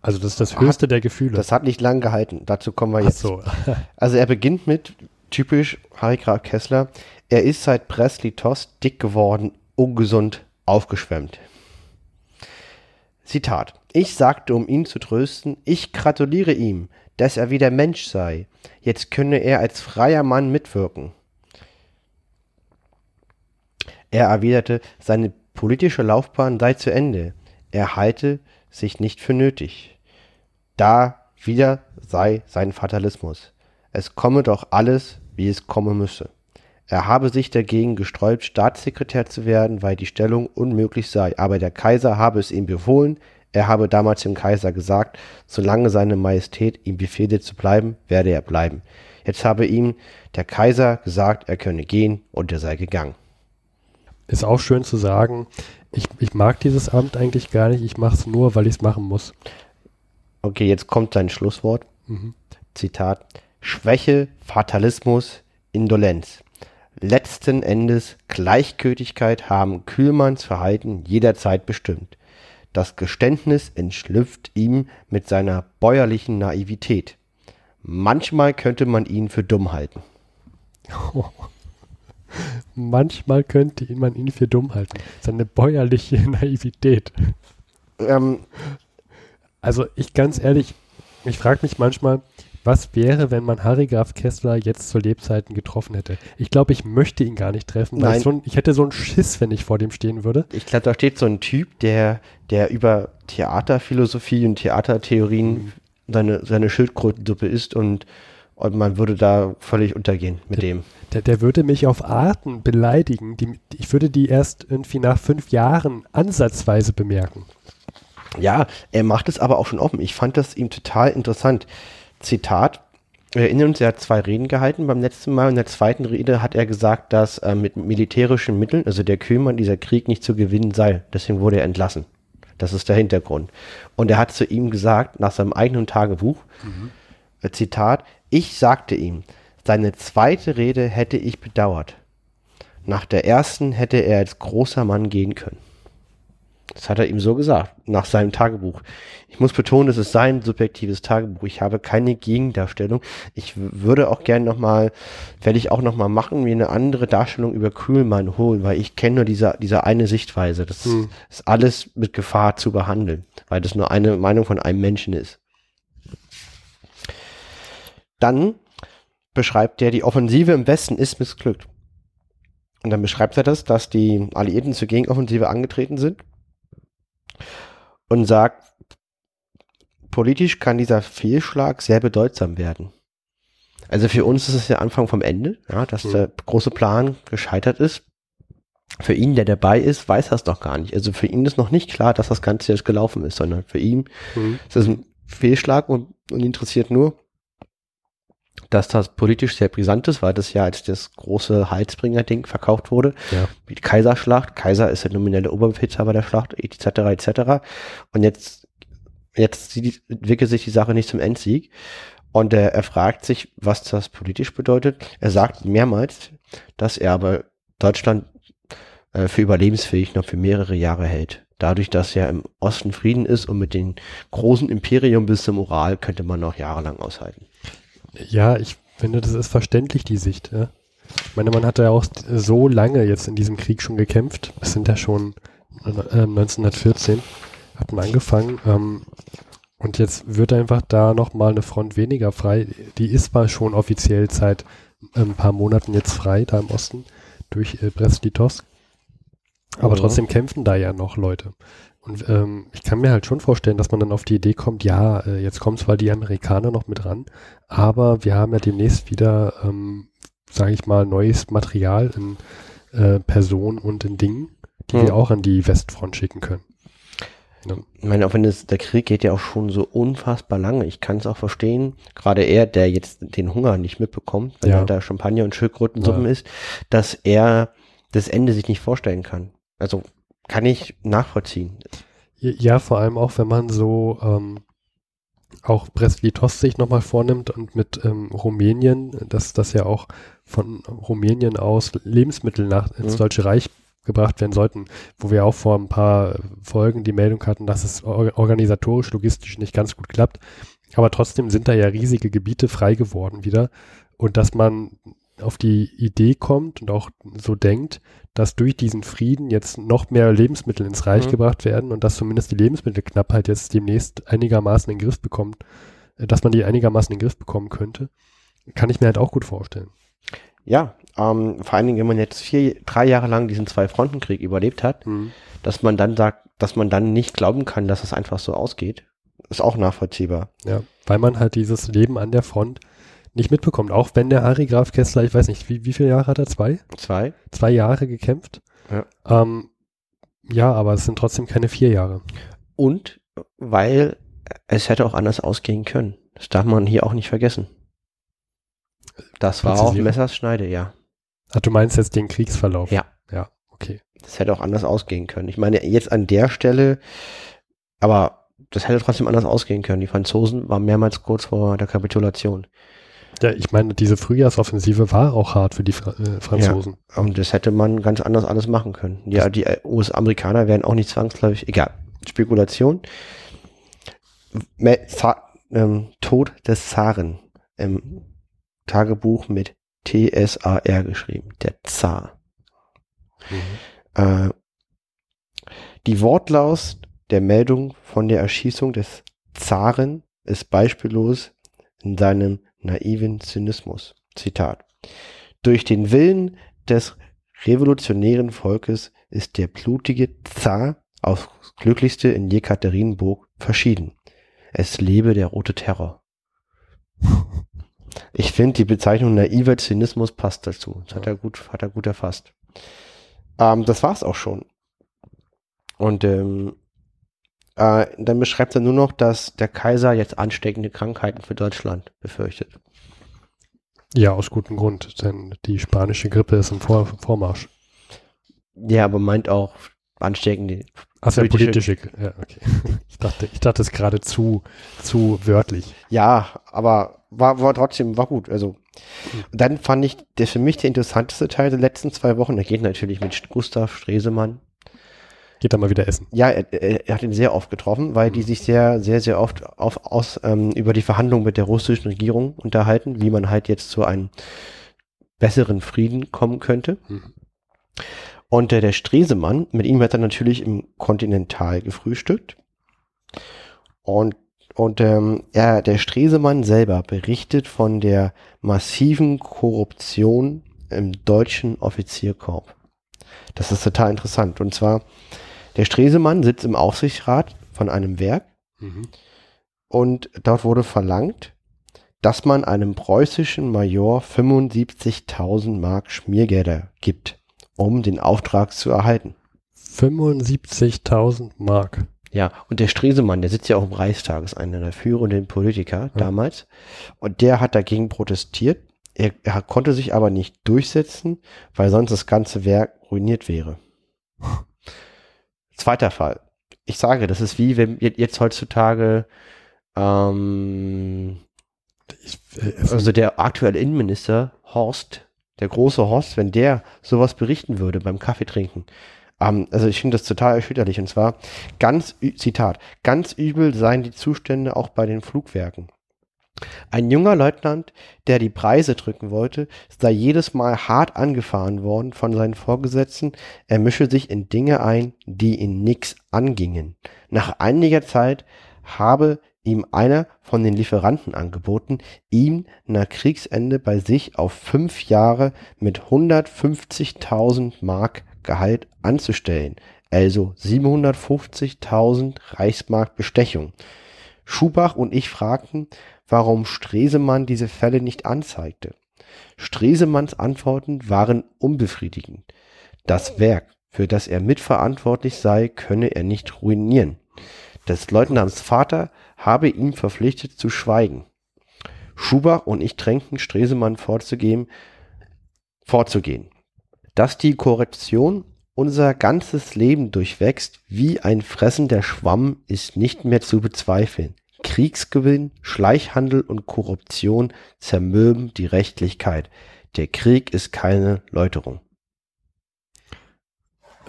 Also das ist das höchste hat, der Gefühle. Das hat nicht lang gehalten. Dazu kommen wir jetzt. Ach so. also er beginnt mit, typisch Harry Graf Kessler, er ist seit Presley Toss dick geworden, ungesund, aufgeschwemmt. Zitat. Ich sagte, um ihn zu trösten, ich gratuliere ihm, dass er wieder Mensch sei. Jetzt könne er als freier Mann mitwirken. Er erwiderte, seine politische Laufbahn sei zu Ende. Er halte sich nicht für nötig. Da Wieder sei sein Fatalismus. Es komme doch alles, wie es kommen müsse. Er habe sich dagegen gesträubt, Staatssekretär zu werden, weil die Stellung unmöglich sei, aber der Kaiser habe es ihm befohlen, er habe damals dem Kaiser gesagt, solange seine Majestät ihm befehle zu bleiben, werde er bleiben. Jetzt habe ihm der Kaiser gesagt, er könne gehen und er sei gegangen. Ist auch schön zu sagen, ich, ich mag dieses Amt eigentlich gar nicht, ich mache es nur, weil ich es machen muss. Okay, jetzt kommt sein Schlusswort. Mhm. Zitat. Schwäche, Fatalismus, Indolenz. Letzten Endes Gleichgültigkeit haben Kühlmanns Verhalten jederzeit bestimmt. Das Geständnis entschlüpft ihm mit seiner bäuerlichen Naivität. Manchmal könnte man ihn für dumm halten. Manchmal könnte man ihn für dumm halten. Seine bäuerliche Naivität. Ähm, also ich ganz ehrlich, ich frage mich manchmal, was wäre, wenn man Harry Graf Kessler jetzt zu Lebzeiten getroffen hätte? Ich glaube, ich möchte ihn gar nicht treffen, weil ich, so ein, ich, hätte so einen Schiss, wenn ich vor dem stehen würde. Ich glaube, da steht so ein Typ, der, der über Theaterphilosophie und Theatertheorien mhm. seine, seine Schildkrötensuppe isst und, und man würde da völlig untergehen mit der, dem. Der, der würde mich auf Arten beleidigen. Die, ich würde die erst irgendwie nach fünf Jahren ansatzweise bemerken. Ja, er macht es aber auch schon offen. Ich fand das ihm total interessant. Zitat. Wir erinnern uns, er hat zwei Reden gehalten beim letzten Mal. In der zweiten Rede hat er gesagt, dass äh, mit militärischen Mitteln, also der Kühlmann, dieser Krieg nicht zu gewinnen sei. Deswegen wurde er entlassen. Das ist der Hintergrund. Und er hat zu ihm gesagt, nach seinem eigenen Tagebuch, mhm. Zitat, ich sagte ihm, seine zweite Rede hätte ich bedauert. Nach der ersten hätte er als großer Mann gehen können. Das hat er ihm so gesagt, nach seinem Tagebuch. Ich muss betonen, es ist sein subjektives Tagebuch. Ich habe keine Gegendarstellung. Ich würde auch gerne nochmal, werde ich auch nochmal machen, mir eine andere Darstellung über Kühlmann holen, weil ich kenne nur diese, diese eine Sichtweise. Das hm. ist alles mit Gefahr zu behandeln, weil das nur eine Meinung von einem Menschen ist. Dann beschreibt er, die Offensive im Westen ist missglückt. Und dann beschreibt er das, dass die Alliierten zur Gegenoffensive angetreten sind und sagt, politisch kann dieser Fehlschlag sehr bedeutsam werden. Also für uns ist es der Anfang vom Ende, ja, dass mhm. der große Plan gescheitert ist. Für ihn, der dabei ist, weiß er es doch gar nicht. Also für ihn ist noch nicht klar, dass das Ganze jetzt gelaufen ist, sondern für ihn mhm. ist es ein Fehlschlag und, und interessiert nur, dass das politisch sehr brisant ist, weil das ja als das große Heilsbringer-Ding verkauft wurde. Ja. Die Kaiserschlacht. Kaiser ist der nominelle Oberbefehlshaber der Schlacht, etc., etc. Und jetzt, jetzt entwickelt sich die Sache nicht zum Endsieg. Und er, er fragt sich, was das politisch bedeutet. Er sagt mehrmals, dass er aber Deutschland äh, für überlebensfähig noch für mehrere Jahre hält. Dadurch, dass ja im Osten Frieden ist und mit dem großen Imperium bis zum Ural könnte man noch jahrelang aushalten. Ja, ich finde, das ist verständlich, die Sicht. Ja? Ich meine, man hat ja auch so lange jetzt in diesem Krieg schon gekämpft. Es sind ja schon äh, 1914, hatten angefangen. Ähm, und jetzt wird einfach da nochmal eine Front weniger frei. Die ist zwar schon offiziell seit ein paar Monaten jetzt frei, da im Osten, durch äh, Brest-Litovsk. Aber mhm. trotzdem kämpfen da ja noch Leute. Und ähm, ich kann mir halt schon vorstellen, dass man dann auf die Idee kommt, ja, äh, jetzt kommen zwar die Amerikaner noch mit ran, aber wir haben ja demnächst wieder, ähm, sage ich mal, neues Material in äh, Personen und in Dingen, die hm. wir auch an die Westfront schicken können. Ja. Ich meine, auch wenn es, der Krieg geht ja auch schon so unfassbar lange. Ich kann es auch verstehen, gerade er, der jetzt den Hunger nicht mitbekommt, weil ja. er da Champagner und Schildkrötensuppen ja. ist, dass er das Ende sich nicht vorstellen kann. Also kann ich nachvollziehen. Ja, vor allem auch, wenn man so ähm, auch Brest-Litovsk sich nochmal vornimmt und mit ähm, Rumänien, dass das ja auch von Rumänien aus Lebensmittel nach ins mhm. Deutsche Reich gebracht werden sollten, wo wir auch vor ein paar Folgen die Meldung hatten, dass es organisatorisch, logistisch nicht ganz gut klappt. Aber trotzdem sind da ja riesige Gebiete frei geworden wieder. Und dass man auf die Idee kommt und auch so denkt, dass durch diesen Frieden jetzt noch mehr Lebensmittel ins Reich mhm. gebracht werden und dass zumindest die Lebensmittelknappheit jetzt demnächst einigermaßen in den Griff bekommt, äh, dass man die einigermaßen in den Griff bekommen könnte, kann ich mir halt auch gut vorstellen. Ja, ähm, vor allen Dingen, wenn man jetzt vier, drei Jahre lang diesen Zwei-Fronten-Krieg überlebt hat, mhm. dass man dann sagt, dass man dann nicht glauben kann, dass es einfach so ausgeht. ist auch nachvollziehbar. Ja, weil man halt dieses Leben an der Front nicht mitbekommt. Auch wenn der Harry Graf Kessler, ich weiß nicht, wie, wie viele Jahre hat er? Zwei? Zwei? Zwei Jahre gekämpft. Ja. Ähm, ja, aber es sind trotzdem keine vier Jahre. Und weil es hätte auch anders ausgehen können. Das darf man hier auch nicht vergessen. Das war auch Präzisieren. Messers Schneide, ja. Ach, du meinst jetzt den Kriegsverlauf? Ja. Ja, okay. Das hätte auch anders ausgehen können. Ich meine, jetzt an der Stelle, aber das hätte trotzdem anders ausgehen können. Die Franzosen waren mehrmals kurz vor der Kapitulation. Ja, ich meine, diese Frühjahrsoffensive war auch hart für die Fra äh, Franzosen. Und das hätte man ganz anders alles machen können. Ja, die US-Amerikaner wären auch nicht zwangsläufig, egal. Spekulation. Me- ähm, Tod des Zaren im Tagebuch mit T-S-A-R geschrieben. Der Zar. Äh, die Wortlaut der Meldung von der Erschießung des Zaren ist beispiellos in seinem naiven Zynismus. Zitat. Durch den Willen des revolutionären Volkes ist der blutige Zar aufs Glücklichste in Jekaterinburg verschieden. Es lebe der rote Terror. Ich finde, die Bezeichnung naiver Zynismus passt dazu. Das hat er gut, hat er gut erfasst. Ähm, das war's auch schon. Und ähm, äh, dann beschreibt er nur noch, dass der Kaiser jetzt ansteckende Krankheiten für Deutschland befürchtet. Ja, aus gutem Grund, denn die spanische Grippe ist im Vor Vormarsch. Ja, aber meint auch ansteckende. Achso, Politische- politische. Ja, okay. Ich dachte, ich dachte es gerade zu, zu wörtlich. Ja, aber war, war trotzdem, war gut. Also, dann fand ich, der für mich der interessanteste Teil der letzten zwei Wochen, der geht natürlich mit Gustav Stresemann. Geht da mal wieder essen. Ja, er, er, hat ihn sehr oft getroffen, weil die sich sehr, sehr, sehr oft auf, aus, ähm, über die Verhandlungen mit der russischen Regierung unterhalten, wie man halt jetzt zu einem besseren Frieden kommen könnte. Mhm. Und äh, der Stresemann, mit ihm hat er natürlich im Kontinental gefrühstückt. Und, und ähm, er, der Stresemann selber berichtet von der massiven Korruption im deutschen Offizierkorps. Das ist total interessant. Und zwar, der Stresemann sitzt im Aufsichtsrat von einem Werk Mhm. und dort wurde verlangt, dass man einem preußischen Major 75.000 Mark Schmiergelder gibt, um den Auftrag zu erhalten. 75.000 Mark. Ja, und der Stresemann, der sitzt ja auch im Reichstag, ist einer der führenden Politiker Ja. damals. Und der hat dagegen protestiert. Er, er konnte sich aber nicht durchsetzen, weil sonst das ganze Werk ruiniert wäre. Zweiter Fall. Ich sage, das ist wie wenn je- jetzt heutzutage, ähm, Ich, also der aktuelle Innenminister Horst, der große Horst, wenn der sowas berichten würde beim Kaffee trinken. Ähm, also ich finde das total erschütterlich. Und zwar ganz, Zitat, ganz übel seien die Zustände auch bei den Flugwerken. Ein junger Leutnant, der die Preise drücken wollte, sei jedes Mal hart angefahren worden von seinen Vorgesetzten, er mische sich in Dinge ein, die ihn nix angingen. Nach einiger Zeit habe ihm einer von den Lieferanten angeboten, ihm nach Kriegsende bei sich auf fünf Jahre mit 150.000 Mark Gehalt anzustellen, also 750.000 Reichsmark Bestechung. Schubach und ich fragten, warum Stresemann diese Fälle nicht anzeigte. Stresemanns Antworten waren unbefriedigend. Das Werk, für das er mitverantwortlich sei, könne er nicht ruinieren. Des Leutnants Vater habe ihn verpflichtet zu schweigen. Schubach und ich drängten Stresemann vorzugehen, vorzugehen. Dass die Korruption unser ganzes Leben durchwächst wie ein fressender Schwamm, ist nicht mehr zu bezweifeln. Kriegsgewinn, Schleichhandel und Korruption zermürben die Rechtlichkeit. Der Krieg ist keine Läuterung.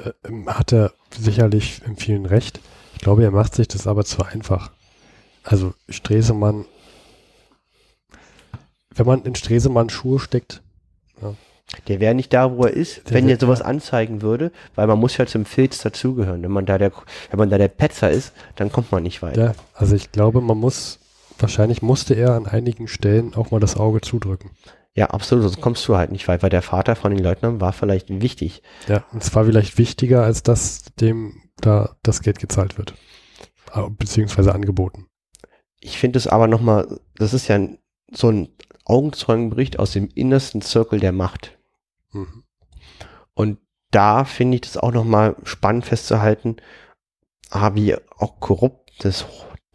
äh, ähm, hat er sicherlich in vielen recht. Ich glaube, er macht sich das aber zu einfach. Also Stresemann, wenn man in Stresemann Schuhe steckt, Der wäre nicht da, wo er ist, Der wenn er sowas anzeigen würde, weil man muss ja zum Filz dazugehören. Wenn man da der, wenn man da der Petzer ist, dann kommt man nicht weiter. ja, also ich glaube, man muss, wahrscheinlich musste er an einigen Stellen auch mal das Auge zudrücken. Ja, absolut, sonst kommst du halt nicht weit, weil der Vater von den Leutnant war vielleicht wichtig. Ja, und zwar vielleicht wichtiger, als dass dem da das Geld gezahlt wird. Ah, Beziehungsweise angeboten. ich finde es aber nochmal, das ist ja so ein Augenzeugenbericht aus dem innersten Zirkel der Macht. Mhm. Und da finde ich das auch nochmal spannend festzuhalten, ah, wie auch korrupt das,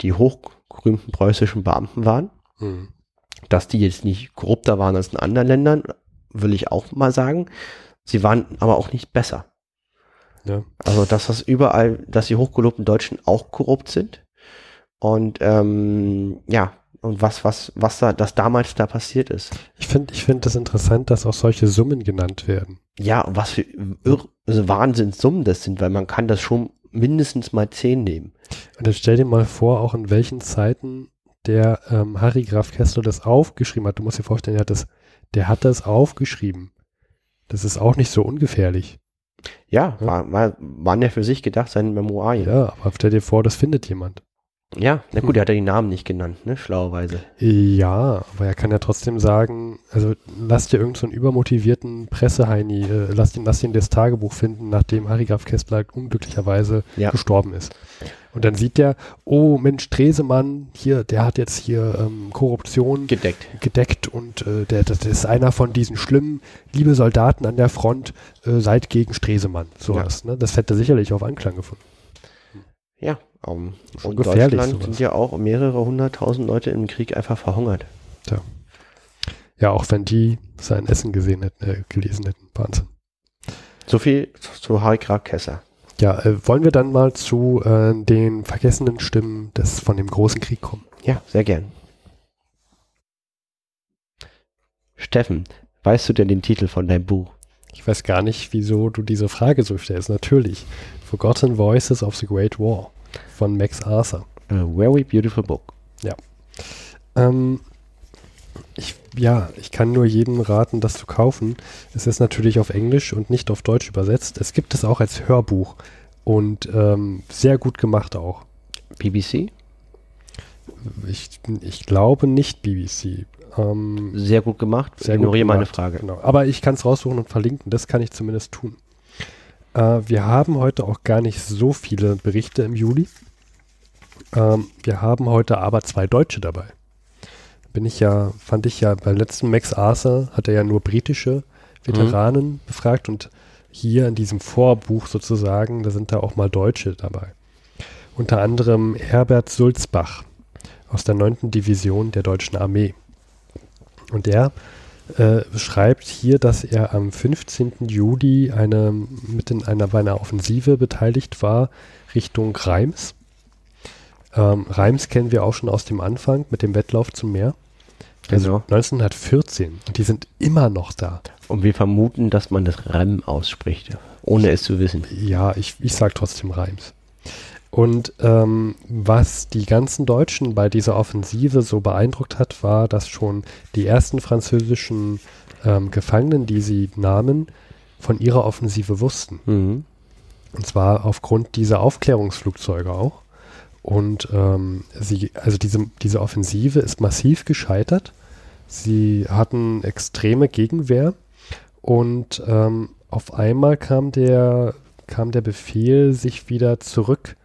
die hochgerühmten preußischen Beamten waren. Mhm. Dass die jetzt nicht korrupter waren als in anderen Ländern, will ich auch mal sagen. Sie waren aber auch nicht besser. Ja. Also, dass das überall, dass die hochgelobten Deutschen auch korrupt sind. Und ähm, ja, und was, was, was da, das damals da passiert ist. Ich finde, ich finde das interessant, dass auch solche Summen genannt werden. Ja, was für Irr also Wahnsinnssummen das sind, weil man kann das schon mindestens mal zehn nehmen. Und dann stell dir mal vor, auch in welchen Zeiten der ähm, Harry Graf Kessler das aufgeschrieben hat. Du musst dir vorstellen, der hat das, der hat das aufgeschrieben. Das ist auch nicht so ungefährlich. Ja, ja? War, war, waren ja für sich gedacht, seine Memoirien. Ja, aber stell dir vor, das findet jemand. Ja, na gut, hm. er hat ja die Namen nicht genannt, ne, schlauerweise. Ja, aber er kann ja trotzdem sagen, also lass dir irgendeinen so übermotivierten Presseheini, äh, lass, ihn, lass ihn das Tagebuch finden, nachdem Harry Graf Kessler unglücklicherweise ja. gestorben ist. Und dann sieht der, oh Mensch, Tresemann, hier, der hat jetzt hier ähm, Korruption gedeckt, gedeckt und äh, der, das ist einer von diesen schlimmen, liebe Soldaten an der Front, äh, seid gegen Stresemann. Sowas, ja. ne? Das hätte sicherlich auf Anklang gefunden. Ja, um, und in Deutschland sowas. sind ja auch mehrere hunderttausend Leute im Krieg einfach verhungert. Ja. Ja, auch wenn die sein Essen gesehen hätten, äh, gelesen hätten. Wahnsinn. So viel zu Harry Graf Kesser. Ja, äh, wollen wir dann mal zu äh, den vergessenen Stimmen des von dem großen Krieg kommen? Ja, sehr gern. Steffen, weißt du denn den Titel von deinem Buch? Ich weiß gar nicht, wieso du diese Frage so stellst. Natürlich. Forgotten Voices of the Great War von Max Arthur. A very beautiful book. Ja. Ähm, ich, ja, ich kann nur jedem raten, das zu kaufen. Es ist natürlich auf Englisch und nicht auf Deutsch übersetzt. Es gibt es auch als Hörbuch und ähm, sehr gut gemacht auch. BBC? Ich, ich glaube nicht BBC. Ähm, sehr gut gemacht. Sehr Ignoriere meine Frage. Genau. Aber ich kann es raussuchen und verlinken. Das kann ich zumindest tun. Äh, wir haben heute auch gar nicht so viele Berichte im Juli. Ähm, wir haben heute aber zwei Deutsche dabei. Bin ich ja, fand ich ja, beim letzten Max Arthur hat er ja nur britische Veteranen mhm. befragt und hier in diesem Vorbuch sozusagen, da sind da auch mal Deutsche dabei. Unter anderem Herbert Sulzbach aus der 9. Division der deutschen Armee. Und der äh, schreibt hier, dass er am 15. Juli eine, mit in einer, bei einer Offensive beteiligt war Richtung Reims. Ähm, Reims kennen wir auch schon aus dem Anfang mit dem Wettlauf zum Meer. Also genau. 1914 und die sind immer noch da. Und wir vermuten, dass man das Rem ausspricht, ohne es zu wissen. Ja, ich, ich sage trotzdem Reims. Und ähm, was die ganzen Deutschen bei dieser Offensive so beeindruckt hat, war, dass schon die ersten französischen ähm, Gefangenen, die sie nahmen, von ihrer Offensive wussten. Mhm. Und zwar aufgrund dieser Aufklärungsflugzeuge auch. Und ähm, sie, also diese, diese Offensive ist massiv gescheitert. Sie hatten extreme Gegenwehr und ähm, auf einmal kam der, kam der Befehl, sich wieder zurück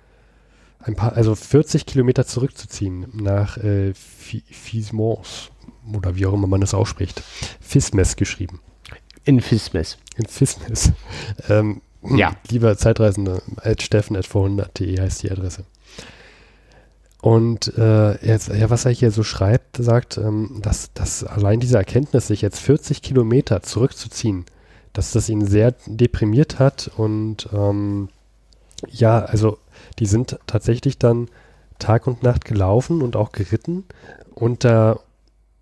ein paar, also 40 Kilometer zurückzuziehen nach äh, Fismons oder wie auch immer man das ausspricht. Fismes geschrieben. In Fismes. In Fismes. Ähm, ja. Lieber Zeitreisende, at steffen at 400.de heißt die Adresse. Und äh, jetzt, ja, was er hier so schreibt, sagt, ähm, dass, dass allein diese Erkenntnis, sich jetzt 40 Kilometer zurückzuziehen, dass das ihn sehr deprimiert hat und ähm, ja, also die sind tatsächlich dann Tag und Nacht gelaufen und auch geritten unter,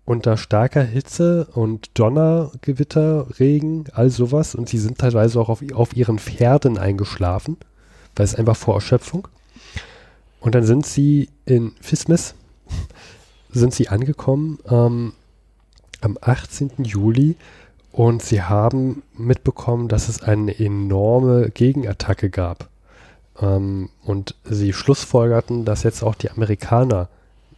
unter starker Hitze und Donnergewitter, Regen, all sowas. Und sie sind teilweise auch auf, auf ihren Pferden eingeschlafen, weil es einfach vor Erschöpfung. Und dann sind sie in Fismes, sind sie angekommen ähm, am 18. Juli und sie haben mitbekommen, dass es eine enorme Gegenattacke gab. Ähm, und sie schlussfolgerten, dass jetzt auch die Amerikaner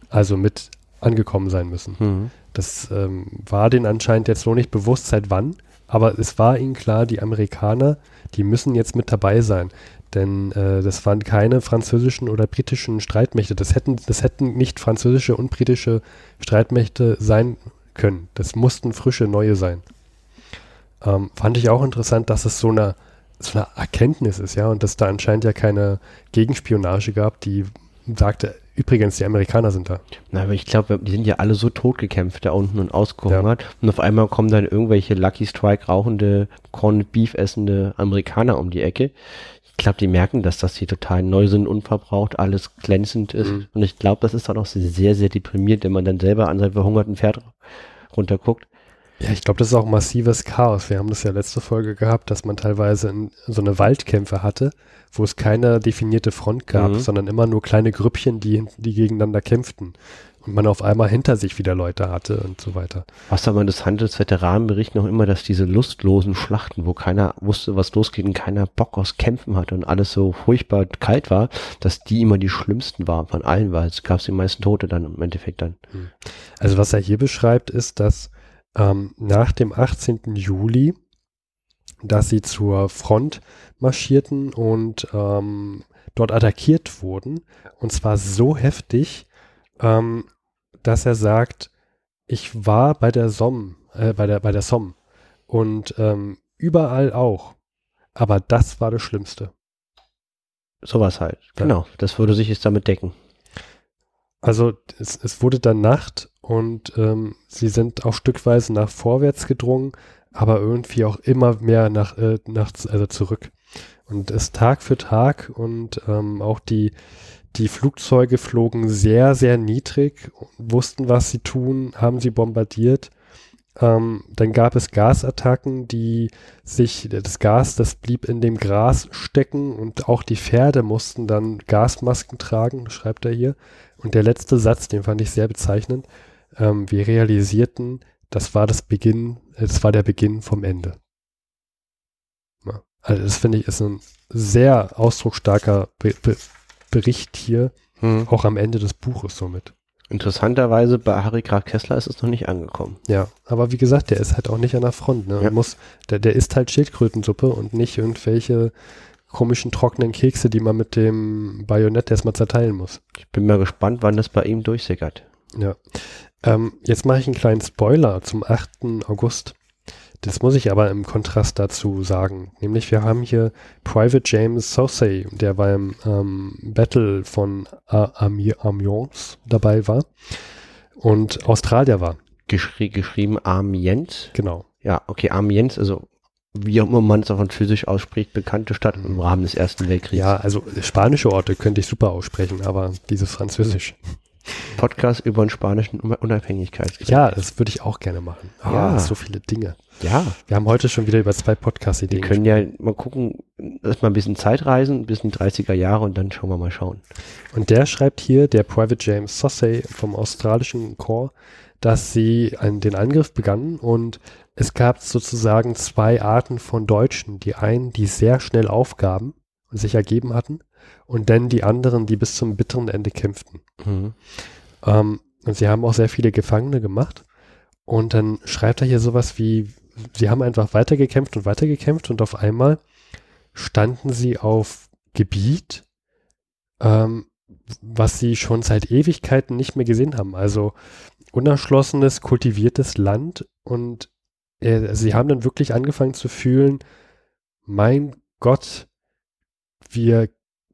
also mit angekommen sein müssen. Mhm. Das ähm, war denen anscheinend jetzt noch nicht bewusst, seit wann Aber es war ihnen klar, die Amerikaner, die müssen jetzt mit dabei sein. Denn äh, das waren keine französischen oder britischen Streitmächte. Das hätten, das hätten nicht französische und britische Streitmächte sein können. Das mussten frische neue sein. Ähm, fand ich auch interessant, dass es so eine, so eine Erkenntnis ist, ja, und dass da anscheinend ja keine Gegenspionage gab, die sagte, übrigens, die Amerikaner sind da. Na, aber ich glaube, die sind ja alle so totgekämpft da unten und ausgehungert. Ja. Und auf einmal kommen dann irgendwelche Lucky Strike rauchende, Corned Beef essende Amerikaner um die Ecke. Ich glaube, die merken, dass das hier total neu sind, unverbraucht, alles glänzend ist. Mhm. Und ich glaube, das ist dann auch sehr, sehr deprimiert, wenn man dann selber an seinem verhungerten Pferd runterguckt. Ja, ich glaube, das ist auch massives Chaos. Wir haben das ja letzte Folge gehabt, dass man teilweise in so eine Waldkämpfe hatte, wo es keine definierte Front gab, mhm. sondern immer nur kleine Grüppchen, die, die gegeneinander kämpften. Und man auf einmal hinter sich wieder Leute hatte und so weiter. Was aber das Handelsveteranenbericht noch immer, dass diese lustlosen Schlachten, wo keiner wusste, was losgeht und keiner Bock aus Kämpfen hatte und alles so furchtbar kalt war, dass die immer die schlimmsten waren von allen, weil es gab die meisten Tote dann im Endeffekt dann. Mhm. Also was er hier beschreibt, ist, dass ähm, nach dem 18. Juli, dass sie zur Front marschierten und ähm, dort attackiert wurden. Und zwar so heftig, ähm, dass er sagt, ich war bei der Somme, äh, bei der, bei der Somme und ähm, überall auch. Aber das war das Schlimmste. Sowas halt. Ja. Genau. Das würde sich jetzt damit decken. Also es, es wurde dann Nacht und ähm, sie sind auch stückweise nach vorwärts gedrungen, aber irgendwie auch immer mehr nach, äh, nach also zurück. Und es Tag für Tag und ähm, auch die, die Flugzeuge flogen sehr, sehr niedrig, wussten, was sie tun, haben sie bombardiert. Ähm, dann gab es Gasattacken, die sich, das Gas, das blieb in dem Gras stecken und auch die Pferde mussten dann Gasmasken tragen, schreibt er hier. Und der letzte Satz, den fand ich sehr bezeichnend. Ähm, wir realisierten, das war das Beginn, das war der Beginn vom Ende. Ja. Also das finde ich ist ein sehr ausdrucksstarker Be Be Bericht hier, hm. auch am Ende des Buches somit. Interessanterweise bei Harry Graf Kessler ist es noch nicht angekommen. Ja, aber wie gesagt, der ist halt auch nicht an der Front. Ne? Ja. Muss, der, der isst halt Schildkrötensuppe und nicht irgendwelche komischen trockenen Kekse, die man mit dem Bajonett erstmal zerteilen muss. Ich bin mal gespannt, wann das bei ihm durchsickert. Ja. Ähm, jetzt mache ich einen kleinen Spoiler zum 8. August. Das muss ich aber im Kontrast dazu sagen. Nämlich wir haben hier Private James Saucey, der beim ähm, Battle von Amiens dabei war und Australier war. Geschri geschrieben Amiens? Genau. Ja, okay, Amiens, also wie auch immer man es auf Französisch ausspricht, bekannte Stadt im Rahmen des Ersten Weltkriegs. Ja, also spanische Orte könnte ich super aussprechen, aber dieses Französisch. Podcast über den spanischen Unabhängigkeitskrieg. Ja, das würde ich auch gerne machen. Oh, ja. so viele Dinge. Ja. Wir haben heute schon wieder über zwei Podcast-Ideen. Wir können ja mal gucken, erstmal ein bisschen Zeit reisen, bis in die 30er Jahre und dann schauen wir mal schauen. Und der schreibt hier, der Private James Sossay vom australischen Corps, dass sie an den Angriff begannen und es gab sozusagen zwei Arten von Deutschen. Die einen, die sehr schnell aufgaben und sich ergeben hatten und dann die anderen, die bis zum bitteren Ende kämpften. Mhm. Ähm, und sie haben auch sehr viele Gefangene gemacht. Und dann schreibt er hier sowas wie, sie haben einfach weitergekämpft und weitergekämpft und auf einmal standen sie auf Gebiet, ähm, was sie schon seit Ewigkeiten nicht mehr gesehen haben. Also unerschlossenes, kultiviertes Land und äh, sie haben dann wirklich angefangen zu fühlen, mein Gott, wir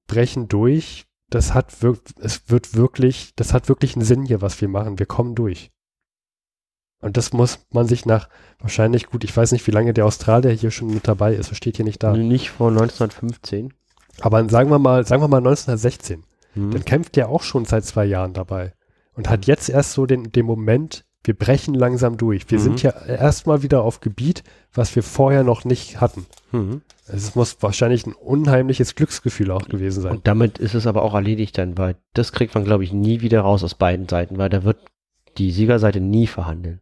brechen durch. Das hat wirklich, es wird wirklich, das hat wirklich einen Sinn hier, was wir machen. Wir kommen durch. Und das muss man sich nach wahrscheinlich gut, ich weiß nicht, wie lange der Australier hier schon mit dabei ist, das steht hier nicht da. Nicht vor 1915. Aber sagen wir mal, sagen wir mal 1916. Hm. Dann kämpft der auch schon seit zwei Jahren dabei und hat jetzt erst so den, den Moment, wir brechen langsam durch. Wir mhm. sind ja erstmal wieder auf Gebiet, was wir vorher noch nicht hatten. Mhm. Es muss wahrscheinlich ein unheimliches Glücksgefühl auch gewesen sein. Und damit ist es aber auch erledigt dann, weil das kriegt man, glaube ich, nie wieder raus aus beiden Seiten, weil da wird die Siegerseite nie verhandeln.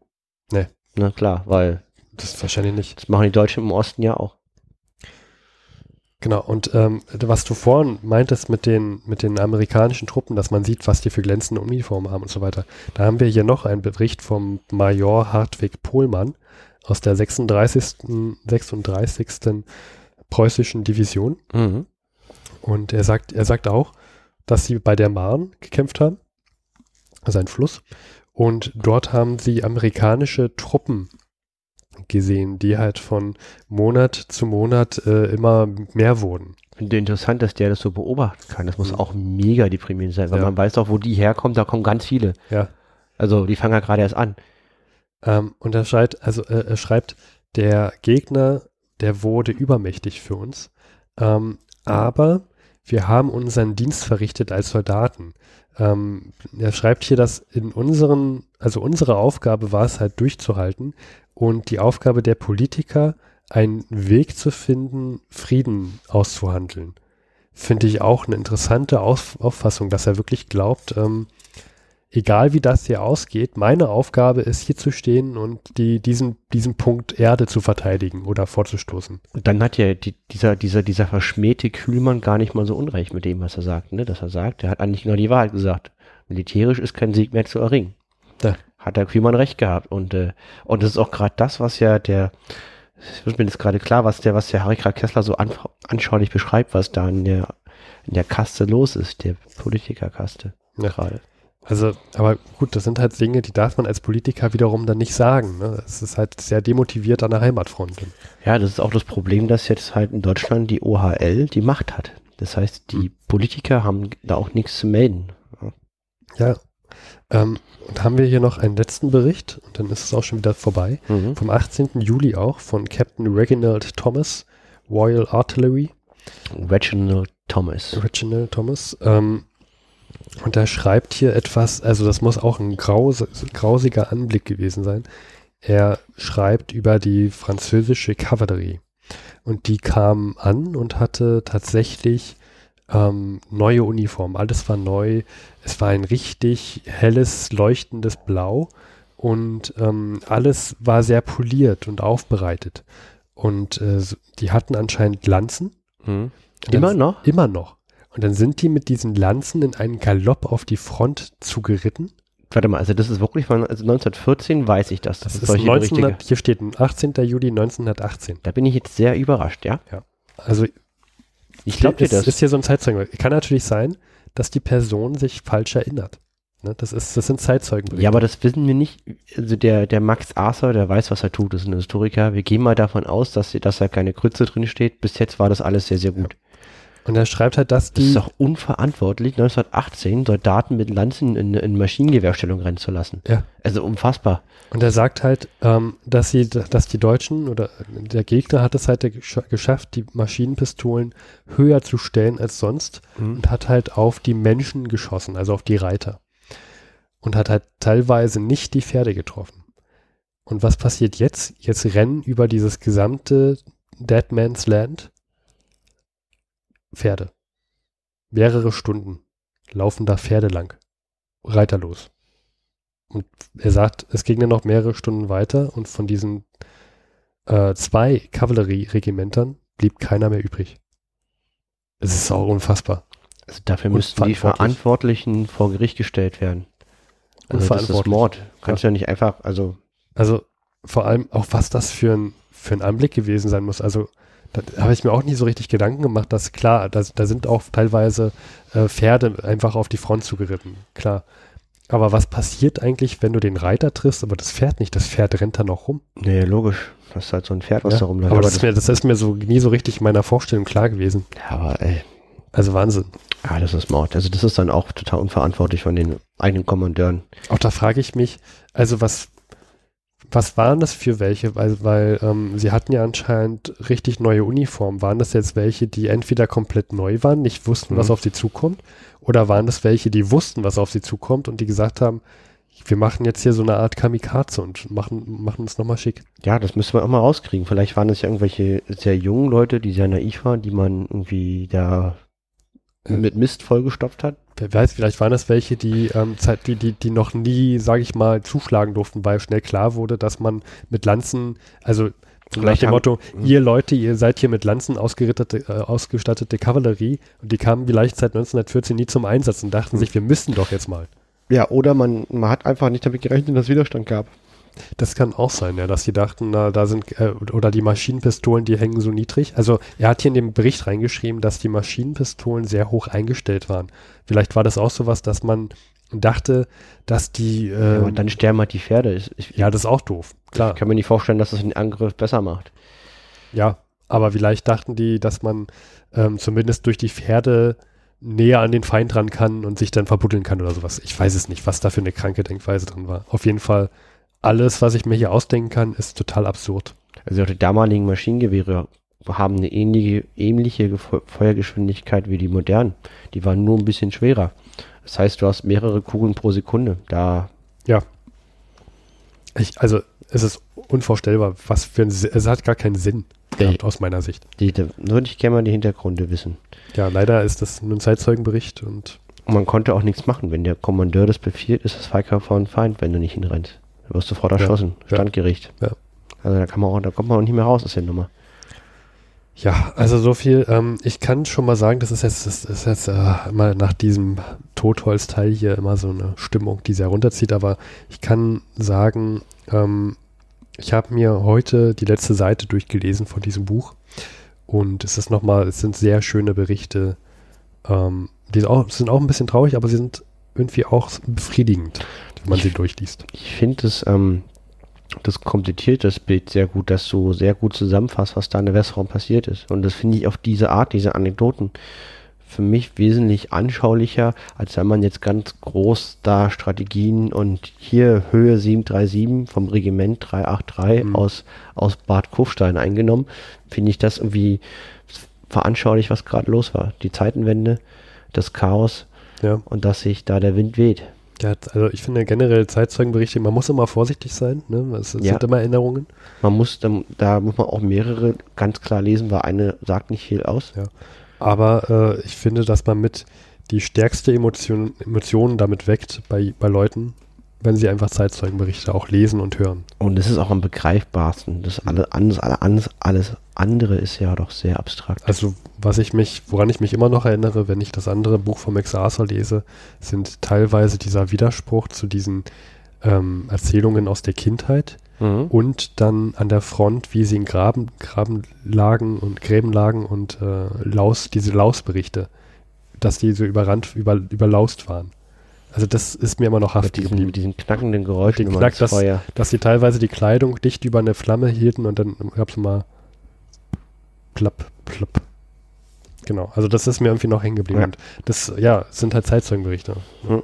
Nee. Na klar, weil. Das ist wahrscheinlich nicht. Das machen die Deutschen im Osten ja auch. Genau, und ähm, was du vorhin meintest mit den, mit den amerikanischen Truppen, dass man sieht, was die für glänzende Uniformen haben und so weiter. Da haben wir hier noch einen Bericht vom Major Hartwig Pohlmann, aus der 36. 36. preußischen Division. Mhm. Und er sagt, er sagt auch, dass sie bei der Marne gekämpft haben, also ein Fluss. Und dort haben sie amerikanische Truppen gesehen, die halt von Monat zu Monat äh, immer mehr wurden. Finde interessant, dass der das so beobachten kann. Das muss Mhm. auch mega deprimierend sein, weil Ja. man weiß auch, wo die herkommen, da kommen ganz viele. Ja. Also die fangen ja gerade erst an. Ähm, und er schreibt, also äh, er schreibt, der Gegner, der wurde übermächtig für uns. Ähm, aber wir haben unseren Dienst verrichtet als Soldaten. Ähm, er schreibt hier, dass in unseren, also unsere Aufgabe war es halt durchzuhalten und die Aufgabe der Politiker, einen Weg zu finden, Frieden auszuhandeln. Finde ich auch eine interessante Auf Auffassung, dass er wirklich glaubt, ähm, egal wie das hier ausgeht, meine Aufgabe ist hier zu stehen und die, diesen, diesen Punkt Erde zu verteidigen oder vorzustoßen. Dann hat ja die, dieser, dieser, dieser verschmähte Kühlmann gar nicht mal so unrecht mit dem, was er sagt, ne? Dass er sagt, er hat eigentlich genau die Wahrheit gesagt. Militärisch ist kein Sieg mehr zu erringen. Ja. Hat der Kühlmann recht gehabt. Und, äh, und das ist auch gerade das, was ja der, es wird mir jetzt gerade klar, was der, was der Harika Kessler so an, anschaulich beschreibt, was da in der, in der Kaste los ist, der Politikerkaste. Ja. Gerade. Also, aber gut, das sind halt Dinge, die darf man als Politiker wiederum dann nicht sagen. Ne? Es ist halt sehr demotiviert an der Heimatfront. Ja, das ist auch das Problem, dass jetzt halt in Deutschland die OHL die Macht hat. Das heißt, die Politiker haben da auch nichts zu melden. Ja. Ähm, und haben wir hier noch einen letzten Bericht und dann ist es auch schon wieder vorbei. Mhm. Vom 18. Juli auch von Captain Reginald Thomas, Royal Artillery. Reginald Thomas. Reginald Thomas. Ähm, und er schreibt hier etwas, also das muss auch ein graus grausiger Anblick gewesen sein. Er schreibt über die französische Kavallerie. Und die kam an und hatte tatsächlich ähm, neue Uniformen. Alles war neu. Es war ein richtig helles, leuchtendes Blau. Und ähm, alles war sehr poliert und aufbereitet. Und äh, die hatten anscheinend Lanzen. Mhm. Immer noch? Immer noch. Und dann sind die mit diesen Lanzen in einen Galopp auf die Front zugeritten. Warte mal, also das ist wirklich von also 1914 weiß ich das. Das dass ist solche 1900, Berichte- hier steht 18. Juli 1918. Da bin ich jetzt sehr überrascht, ja? Also Ich glaube dir das. ist hier so ein Zeitzeugen. Kann natürlich sein, dass die Person sich falsch erinnert. Ne, das, ist, das sind Zeitzeugenberichte. ja, aber das wissen wir nicht. Also der, der Max Arthur, der weiß, was er tut, ist ein Historiker. Wir gehen mal davon aus, dass, dass da keine Krütze drin steht. Bis jetzt war das alles sehr, sehr gut. Und er schreibt halt, dass Das die, ist doch unverantwortlich, 1918 Soldaten mit Lanzen in, in Maschinengewehrstellung rennen zu lassen. Ja. Also unfassbar. und er sagt halt, ähm, dass sie, dass die Deutschen oder der Gegner hat es halt gesch- geschafft, die Maschinenpistolen höher zu stellen als sonst. und hat halt auf die Menschen geschossen, also auf die Reiter. Und hat halt teilweise nicht die Pferde getroffen. Und was passiert jetzt? Jetzt rennen über dieses gesamte Dead Man's Land Pferde. Mehrere Stunden laufen da Pferde lang. Reiterlos. Und er sagt, es ging dann noch mehrere Stunden weiter und von diesen äh, zwei Kavallerieregimentern blieb keiner mehr übrig. Es ist auch unfassbar. Also dafür müssten die. Verantwortlichen vor Gericht gestellt werden. Also das ist. Mord. Kannst du ja nicht einfach, also Also vor allem auch, was das für ein, für ein Anblick gewesen sein muss. Also da habe ich mir auch nie so richtig Gedanken gemacht, dass klar, da, da sind auch teilweise äh, Pferde einfach auf die Front zugeritten. Klar. Aber was passiert eigentlich, wenn du den Reiter triffst, aber das Pferd nicht? Das Pferd rennt da noch rum. nee, logisch. Das ist halt so ein Pferd, was Ja? da rumläuft. Aber das ist, mir, das ist mir so nie so richtig in meiner Vorstellung klar gewesen. ja, aber ey, Also Wahnsinn. ja, das ist Mord. Also das ist dann auch total unverantwortlich von den eigenen Kommandeuren. Auch da frage ich mich, also was, was waren das für welche? Weil, weil ähm, sie hatten ja anscheinend richtig neue Uniformen. Waren das jetzt welche, die entweder komplett neu waren, nicht wussten, was Mhm. auf sie zukommt? Oder waren das welche, die wussten, was auf sie zukommt und die gesagt haben, wir machen jetzt hier so eine Art Kamikaze und machen, machen es nochmal schick. Ja, das müssen wir auch mal rauskriegen. Vielleicht waren es ja irgendwelche sehr jungen Leute, die sehr naiv waren, die man irgendwie da mit Mist vollgestopft hat. Wer weiß, vielleicht waren das welche, die, ähm, Zeit, die, die, die noch nie, sage ich mal, zuschlagen durften, weil schnell klar wurde, dass man mit Lanzen, also nach Vielleicht dem Motto, Mhm. ihr Leute, ihr seid hier mit Lanzen ausgerittete, äh, ausgestattete Kavallerie und die kamen vielleicht seit 1914 nie zum Einsatz und dachten Mhm. sich, wir müssen doch jetzt mal. Ja, oder man, man hat einfach nicht damit gerechnet, dass es Widerstand gab. Das kann auch sein, ja, dass die dachten, na, da sind, äh, oder die Maschinenpistolen, die hängen so niedrig. Also er hat hier in dem Bericht reingeschrieben, dass die Maschinenpistolen sehr hoch eingestellt waren. Vielleicht war das auch sowas, dass man dachte, dass die. Ähm, ja, aber dann sterben halt die Pferde. Ich, ich, ja, das ist auch doof. Klar. Ich kann mir nicht vorstellen, dass das den Angriff besser macht. Ja, aber vielleicht dachten die, dass man ähm, zumindest durch die Pferde näher an den Feind ran kann und sich dann verbuddeln kann oder sowas. Ich weiß es nicht, was da für eine kranke Denkweise drin war. Auf jeden Fall, alles, was ich mir hier ausdenken kann, ist total absurd. Also auch die damaligen Maschinengewehre haben eine ähnliche, ähnliche Feuergeschwindigkeit wie die modernen. Die waren nur ein bisschen schwerer. Das heißt, du hast mehrere Kugeln pro Sekunde. Da. Ja. Ich, also, es ist unvorstellbar, was für ein, es hat gar keinen Sinn gehabt, aus meiner Sicht. Die, da würde ich gerne mal die Hintergründe wissen. Ja, leider ist das nur ein Zeitzeugenbericht und. Man konnte auch nichts machen. Wenn der Kommandeur das befiehlt, ist das Freikämpfer ein Feind, wenn du nicht hinrennst. Du wirst sofort erschossen. Ja, Standgericht. Ja. Also da kann man auch, da kommt man auch nicht mehr raus aus der Nummer. Ja, also so viel. Ähm, ich kann schon mal sagen, das ist jetzt, das ist jetzt äh, immer nach diesem Totholz-Teil hier immer so eine Stimmung, die sehr runterzieht. Aber ich kann sagen, ähm, ich habe mir heute die letzte Seite durchgelesen von diesem Buch und es ist nochmal, es sind sehr schöne Berichte. Ähm, die sind auch, sind auch ein bisschen traurig, aber sie sind irgendwie auch befriedigend, wenn man ich, sie durchliest. Ich finde es, ähm, das komplettiert das Bild sehr gut, dass du sehr gut zusammenfasst, was da in der Westraum passiert ist. Und das finde ich auf diese Art, diese Anekdoten, für mich wesentlich anschaulicher, als wenn man jetzt ganz groß da Strategien und hier Höhe 737 vom Regiment 383 mhm. aus, aus Bad Kufstein eingenommen, finde ich das irgendwie veranschaulich, was gerade los war. Die Zeitenwende, das Chaos ja. und dass sich da der Wind weht. Ja, also ich finde generell Zeitzeugenberichte, man muss immer vorsichtig sein, ne? Es ja. sind immer Erinnerungen. Man muss, da muss man auch mehrere ganz klar lesen, weil eine sagt nicht viel aus. Ja. Aber äh, ich finde, dass man mit die stärkste Emotion, Emotionen damit weckt bei, bei Leuten, wenn sie einfach Zeitzeugenberichte auch lesen und hören. Und es ist auch am begreifbarsten. Das alle, alles, alles, alles andere ist ja doch sehr abstrakt. Also was ich mich, woran ich mich immer noch erinnere, wenn ich das andere Buch vom Max Arthur lese, sind teilweise dieser Widerspruch zu diesen ähm, Erzählungen aus der Kindheit mhm. und dann an der Front, wie sie in Graben, Graben lagen und Gräben lagen und äh, Laus, diese Lausberichte, dass die so überrannt, über, überlaust waren. Also das ist mir immer noch haftig. Mit diesen, mit diesen knackenden Geräuschen den Knack, dass, dass sie teilweise die Kleidung dicht über eine Flamme hielten und dann gab es mal plapp, plapp. Genau, also das ist mir irgendwie noch hängen geblieben. Ja. Und das, ja, sind halt Zeitzeugenberichte. Mhm.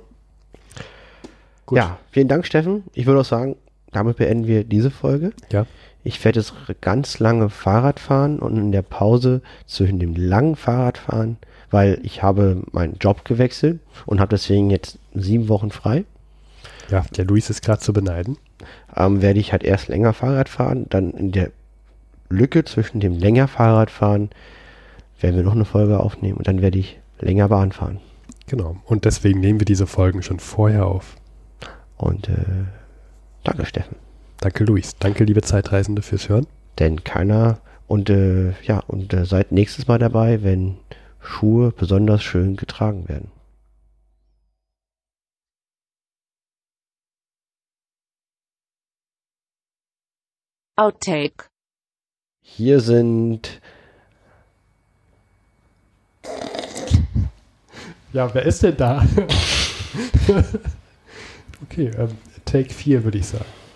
Ja, vielen Dank, Steffen. Ich würde auch sagen, damit beenden wir diese Folge. Ja. Ich werde jetzt ganz lange Fahrrad fahren und in der Pause zwischen dem langen Fahrradfahren, weil ich habe meinen Job gewechselt und habe deswegen jetzt sieben Wochen frei. Ja, der Luis ist gerade zu beneiden. Ähm, werde ich halt erst länger Fahrrad fahren, dann in der Lücke zwischen dem länger Fahrradfahren werden wir noch eine Folge aufnehmen und dann werde ich länger Bahn fahren. Genau. Und deswegen nehmen wir diese Folgen schon vorher auf. Und äh, danke, Steffen. Danke, Luis. Danke, liebe Zeitreisende, fürs Hören. Denn keiner und äh, ja, und äh, seid nächstes Mal dabei, wenn Schuhe besonders schön getragen werden. Outtake. Hier sind. Ja, wer ist denn da? okay, ähm, Take 4 würde ich sagen.